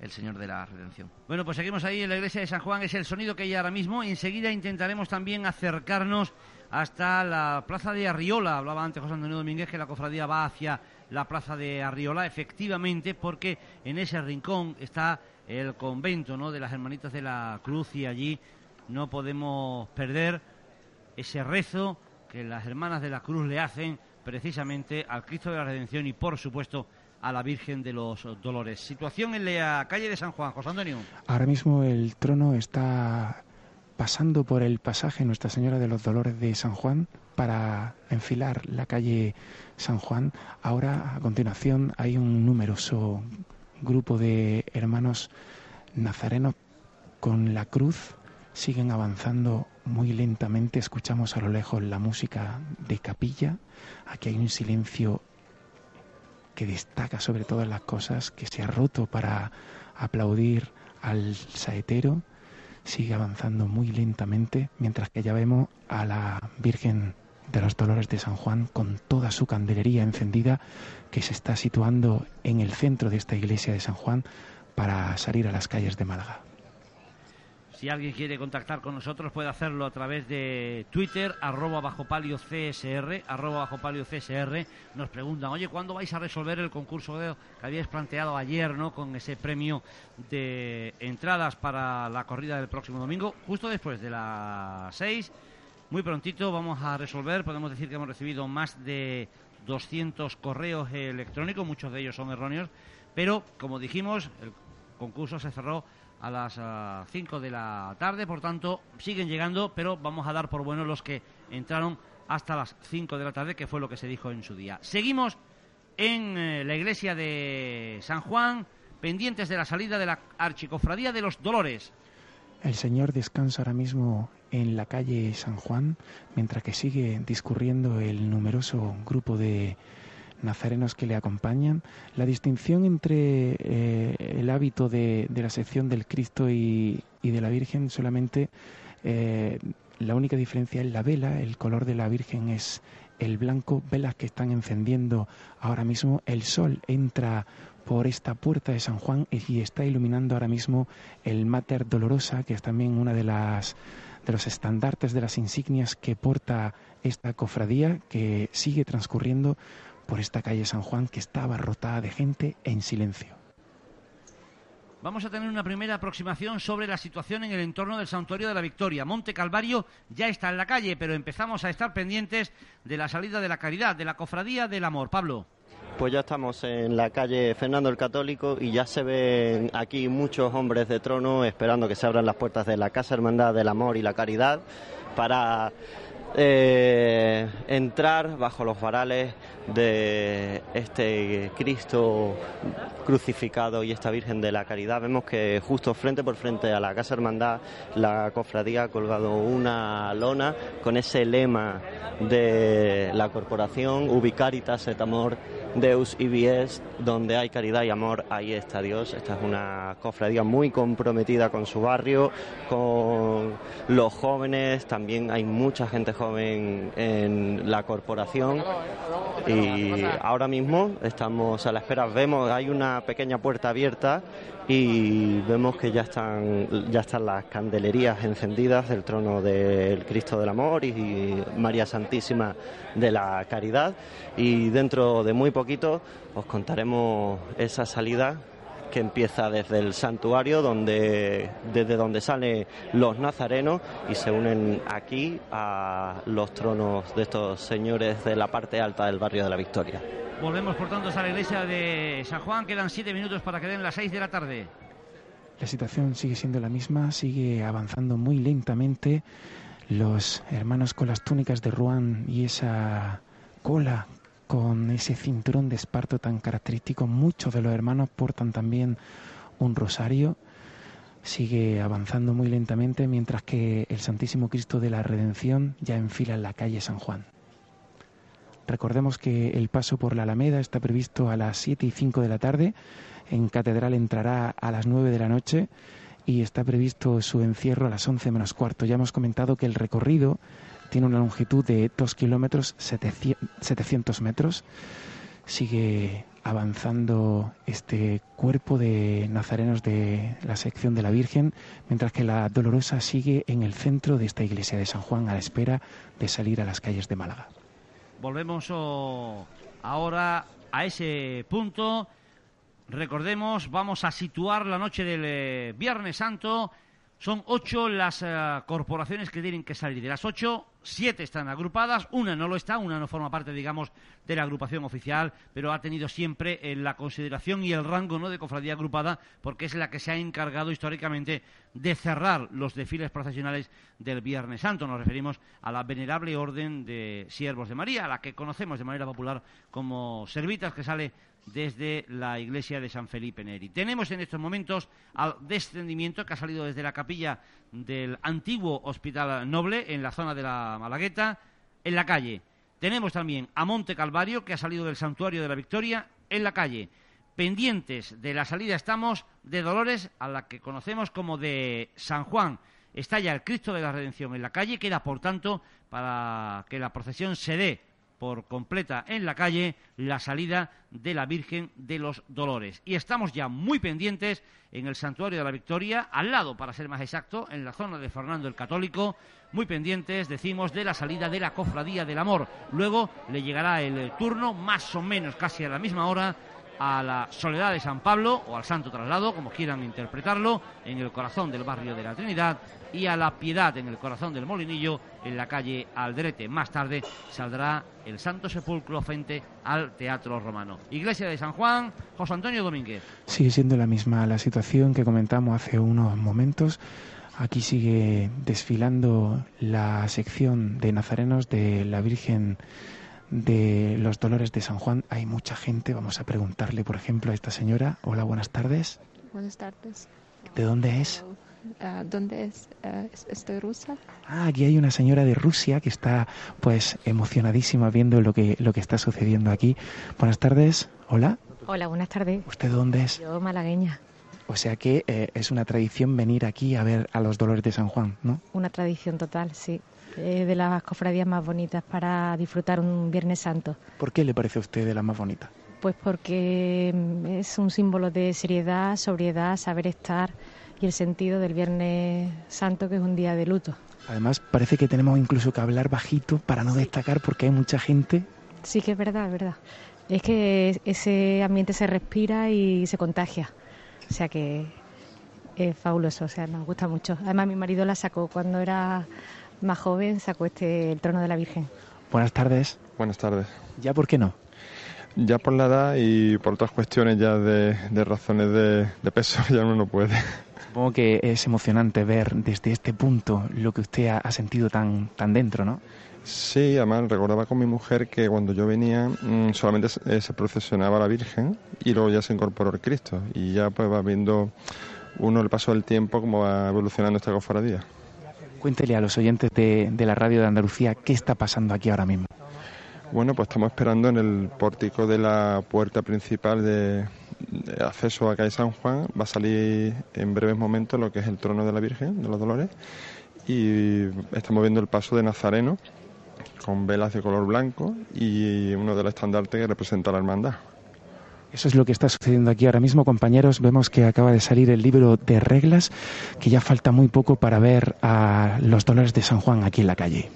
el Señor de la Redención. Bueno, pues seguimos ahí en la iglesia de San Juan, es el sonido que hay ahora mismo, enseguida intentaremos también acercarnos hasta la plaza de Arriola. Hablaba antes José Antonio Domínguez que la cofradía va hacia la plaza de Arriola, efectivamente, porque en ese rincón está el convento ¿no? de las Hermanitas de la Cruz y allí no podemos perder ese rezo que las Hermanas de la Cruz le hacen precisamente al Cristo de la Redención y, por supuesto, a la Virgen de los Dolores. Situación en la calle de San Juan, José Antonio. Ahora mismo el trono está pasando por el pasaje Nuestra Señora de los Dolores de San Juan para enfilar la calle San Juan. Ahora, a continuación, hay un numeroso grupo de hermanos nazarenos con la cruz. Siguen avanzando muy lentamente. Escuchamos a lo lejos la música de capilla. Aquí hay un silencio que destaca sobre todas las cosas, que se ha roto para aplaudir al saetero sigue avanzando muy lentamente, mientras que ya vemos a la Virgen de los Dolores de San Juan con toda su candelería encendida que se está situando en el centro de esta iglesia de San Juan para salir a las calles de Málaga. Si alguien quiere contactar con nosotros puede hacerlo a través de Twitter, arroba bajo palio CSR, bajo palio. Nos preguntan, oye, ¿cuándo vais a resolver el concurso que habíais planteado ayer, ¿no? Con ese premio de entradas para la corrida del próximo domingo, justo después de las seis. Muy prontito vamos a resolver, podemos decir que hemos recibido más de 200 correos electrónicos, muchos de ellos son erróneos, pero como dijimos, el concurso se cerró a las 5 ah, de la tarde, por tanto siguen llegando, pero vamos a dar por bueno los que entraron hasta las 5 de la tarde, que fue lo que se dijo en su día. Seguimos en eh, la iglesia de San Juan, pendientes de la salida de la Archicofradía de los Dolores. El Señor descansa ahora mismo en la calle San Juan, mientras que sigue discurriendo el numeroso grupo de nazarenos que le acompañan. La distinción entre eh, el hábito de, la sección del Cristo y, de la Virgen solamente, eh, la única diferencia es la vela, el color de la Virgen es el blanco, velas que están encendiendo ahora mismo, el sol entra por esta puerta de San Juan y está iluminando ahora mismo el Mater Dolorosa, que es también una de las de los estandartes de las insignias que porta esta cofradía que sigue transcurriendo por esta calle San Juan que estaba rotada de gente en silencio. Vamos a tener una primera aproximación sobre la situación en el entorno del Santuario de la Victoria. Monte Calvario ya está en la calle, pero empezamos a estar pendientes de la salida de la caridad, de la cofradía del amor. Pablo. Pues ya estamos en la calle Fernando el Católico y ya se ven aquí muchos hombres de trono esperando que se abran las puertas de la Casa Hermandad del Amor y la Caridad para eh, entrar bajo los varales de este Cristo crucificado y esta Virgen de la Caridad. Vemos que justo frente por frente a la Casa Hermandad la cofradía ha colgado una lona con ese lema de la corporación Ubicaritas et Amor Deus Bies, donde hay caridad y amor, ahí está Dios. Esta es una cofradía muy comprometida con su barrio, con los jóvenes, también hay mucha gente joven en la corporación. Y ahora mismo estamos a la espera, vemos, hay una pequeña puerta abierta y vemos que ya están, ya están las candelerías encendidas del trono del Cristo del Amor y María Santísima de la Caridad. Y dentro de muy poquito os contaremos esa salida que empieza desde el santuario donde desde donde salen los nazarenos y se unen aquí a los tronos de estos señores de la parte alta del barrio de la Victoria. Volvemos por tanto a la iglesia de San Juan, quedan siete minutos para que den las seis de la tarde. La situación sigue siendo la misma, sigue avanzando muy lentamente. Los hermanos con las túnicas de Ruán y esa cola con ese cinturón de esparto tan característico, muchos de los hermanos portan también un rosario. sigue avanzando muy lentamente mientras que el Santísimo Cristo de la Redención ya enfila en la calle San Juan. Recordemos que el paso por la Alameda está previsto a las 7 y 5 de la tarde, en Catedral entrará a las 9 de la noche y está previsto su encierro a las 11 menos cuarto. Ya hemos comentado que el recorrido tiene una longitud de 2 kilómetros 700 metros. Sigue avanzando este cuerpo de nazarenos de la sección de la Virgen, mientras que la Dolorosa sigue en el centro de esta iglesia de San Juan a la espera de salir a las calles de Málaga. Volvemos oh, ahora a ese punto. Recordemos, vamos a situar la noche del eh, Viernes Santo son ocho las eh, corporaciones que tienen que salir. De las ocho, siete están agrupadas, una no lo está, una no forma parte, digamos, de la agrupación oficial, pero ha tenido siempre eh, la consideración y el rango ¿no? de cofradía agrupada, porque es la que se ha encargado históricamente de cerrar los desfiles procesionales del Viernes Santo. Nos referimos a la venerable orden de siervos de María, a la que conocemos de manera popular como servitas, que sale desde la iglesia de San Felipe Neri. Tenemos en estos momentos al descendimiento que ha salido desde la capilla del antiguo Hospital Noble en la zona de la Malagueta, en la calle. Tenemos también a Monte Calvario que ha salido del Santuario de la Victoria en la calle. Pendientes de la salida estamos de Dolores a la que conocemos como de San Juan. Está ya el Cristo de la Redención en la calle, queda por tanto para que la procesión se dé por completa en la calle la salida de la Virgen de los Dolores. Y estamos ya muy pendientes en el Santuario de la Victoria, al lado, para ser más exacto, en la zona de Fernando el Católico, muy pendientes, decimos, de la salida de la Cofradía del Amor. Luego le llegará el turno, más o menos casi a la misma hora, a la Soledad de San Pablo o al Santo Traslado, como quieran interpretarlo, en el corazón del barrio de la Trinidad y a la Piedad en el corazón del Molinillo en la calle Alderete. Más tarde saldrá el Santo Sepulcro frente al Teatro Romano. Iglesia de San Juan, José Antonio Domínguez. Sigue siendo la misma la situación que comentamos hace unos momentos. Aquí sigue desfilando la sección de nazarenos de la Virgen de los Dolores de San Juan. Hay mucha gente. Vamos a preguntarle, por ejemplo, a esta señora. Hola, buenas tardes. Buenas tardes. ¿De dónde es? Ah, ¿Dónde es? Ah, ¿Estoy rusa? Ah, aquí hay una señora de Rusia que está pues emocionadísima viendo lo que, lo que está sucediendo aquí. Buenas tardes. Hola. Hola, buenas tardes. ¿Usted dónde es? Yo malagueña. O sea que eh, es una tradición venir aquí a ver a los Dolores de San Juan, ¿no? Una tradición total, sí. Es de las cofradías más bonitas para disfrutar un Viernes Santo. ¿Por qué le parece a usted de la más bonita? Pues porque mm, es un símbolo de seriedad, sobriedad, saber estar y el sentido del Viernes Santo, que es un día de luto. Además, parece que tenemos incluso que hablar bajito para no destacar porque hay mucha gente. Sí que es verdad, es verdad. Es que ese ambiente se respira y se contagia. O sea que es fabuloso, o sea, nos gusta mucho. Además, mi marido la sacó cuando era más joven, sacó este el trono de la Virgen. Buenas tardes. Buenas tardes. ¿Ya por qué no? Ya por la edad y por otras cuestiones ya de, de razones de, de peso ya uno no puede. Supongo que es emocionante ver desde este punto lo que usted ha, ha sentido tan, tan dentro, ¿no? Sí, además recordaba con mi mujer que cuando yo venía mm, solamente se, eh, se procesionaba la Virgen y luego ya se incorporó el Cristo y ya pues va viendo uno el paso del tiempo cómo va evolucionando esta cofradía. Cuéntele a los oyentes de, de la radio de Andalucía qué está pasando aquí ahora mismo. Bueno, pues estamos esperando en el pórtico de la puerta principal de, acceso a calle San Juan. Va a salir en breves momentos lo que es el trono de la Virgen de los Dolores y estamos viendo el paso de Nazareno con velas de color blanco y uno de los estandartes que representa la hermandad. Eso es lo que está sucediendo aquí ahora mismo, compañeros. Vemos que acaba de salir el libro de reglas, que ya falta muy poco para ver a los dolores de San Juan aquí en la calle.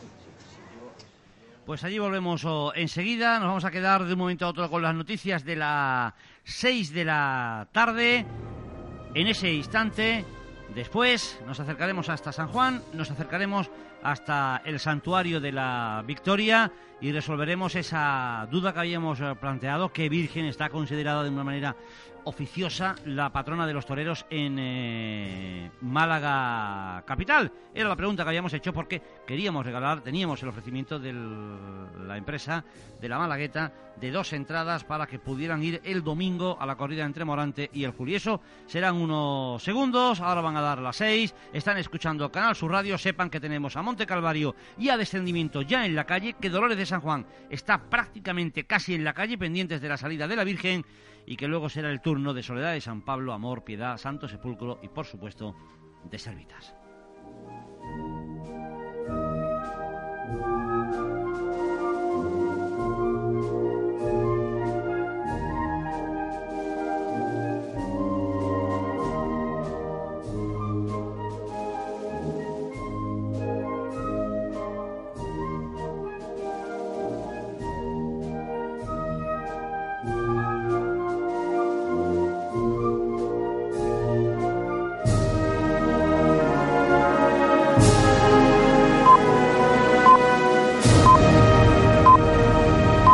Pues allí volvemos oh, enseguida. Nos vamos a quedar de un momento a otro con las noticias de las 6 de la tarde. En ese instante, después nos acercaremos hasta San Juan, nos acercaremos hasta el santuario de la Victoria y resolveremos esa duda que habíamos eh, planteado, que Virgen está considerada de una manera oficiosa la patrona de los toreros en eh, Málaga capital. Era la pregunta que habíamos hecho porque queríamos regalar, teníamos el ofrecimiento de la empresa de la Malagueta de dos entradas para que pudieran ir el domingo a la corrida entre Morante y el Julieso. Serán unos segundos, ahora van a dar las seis, están escuchando Canal Sur Radio, sepan que tenemos a Monte Calvario y a descendimiento ya en la calle, que Dolores de San Juan está prácticamente casi en la calle, pendientes de la salida de la Virgen, y que luego será el turno de Soledad de San Pablo, Amor, Piedad, Santo Sepulcro y, por supuesto, de Servitas.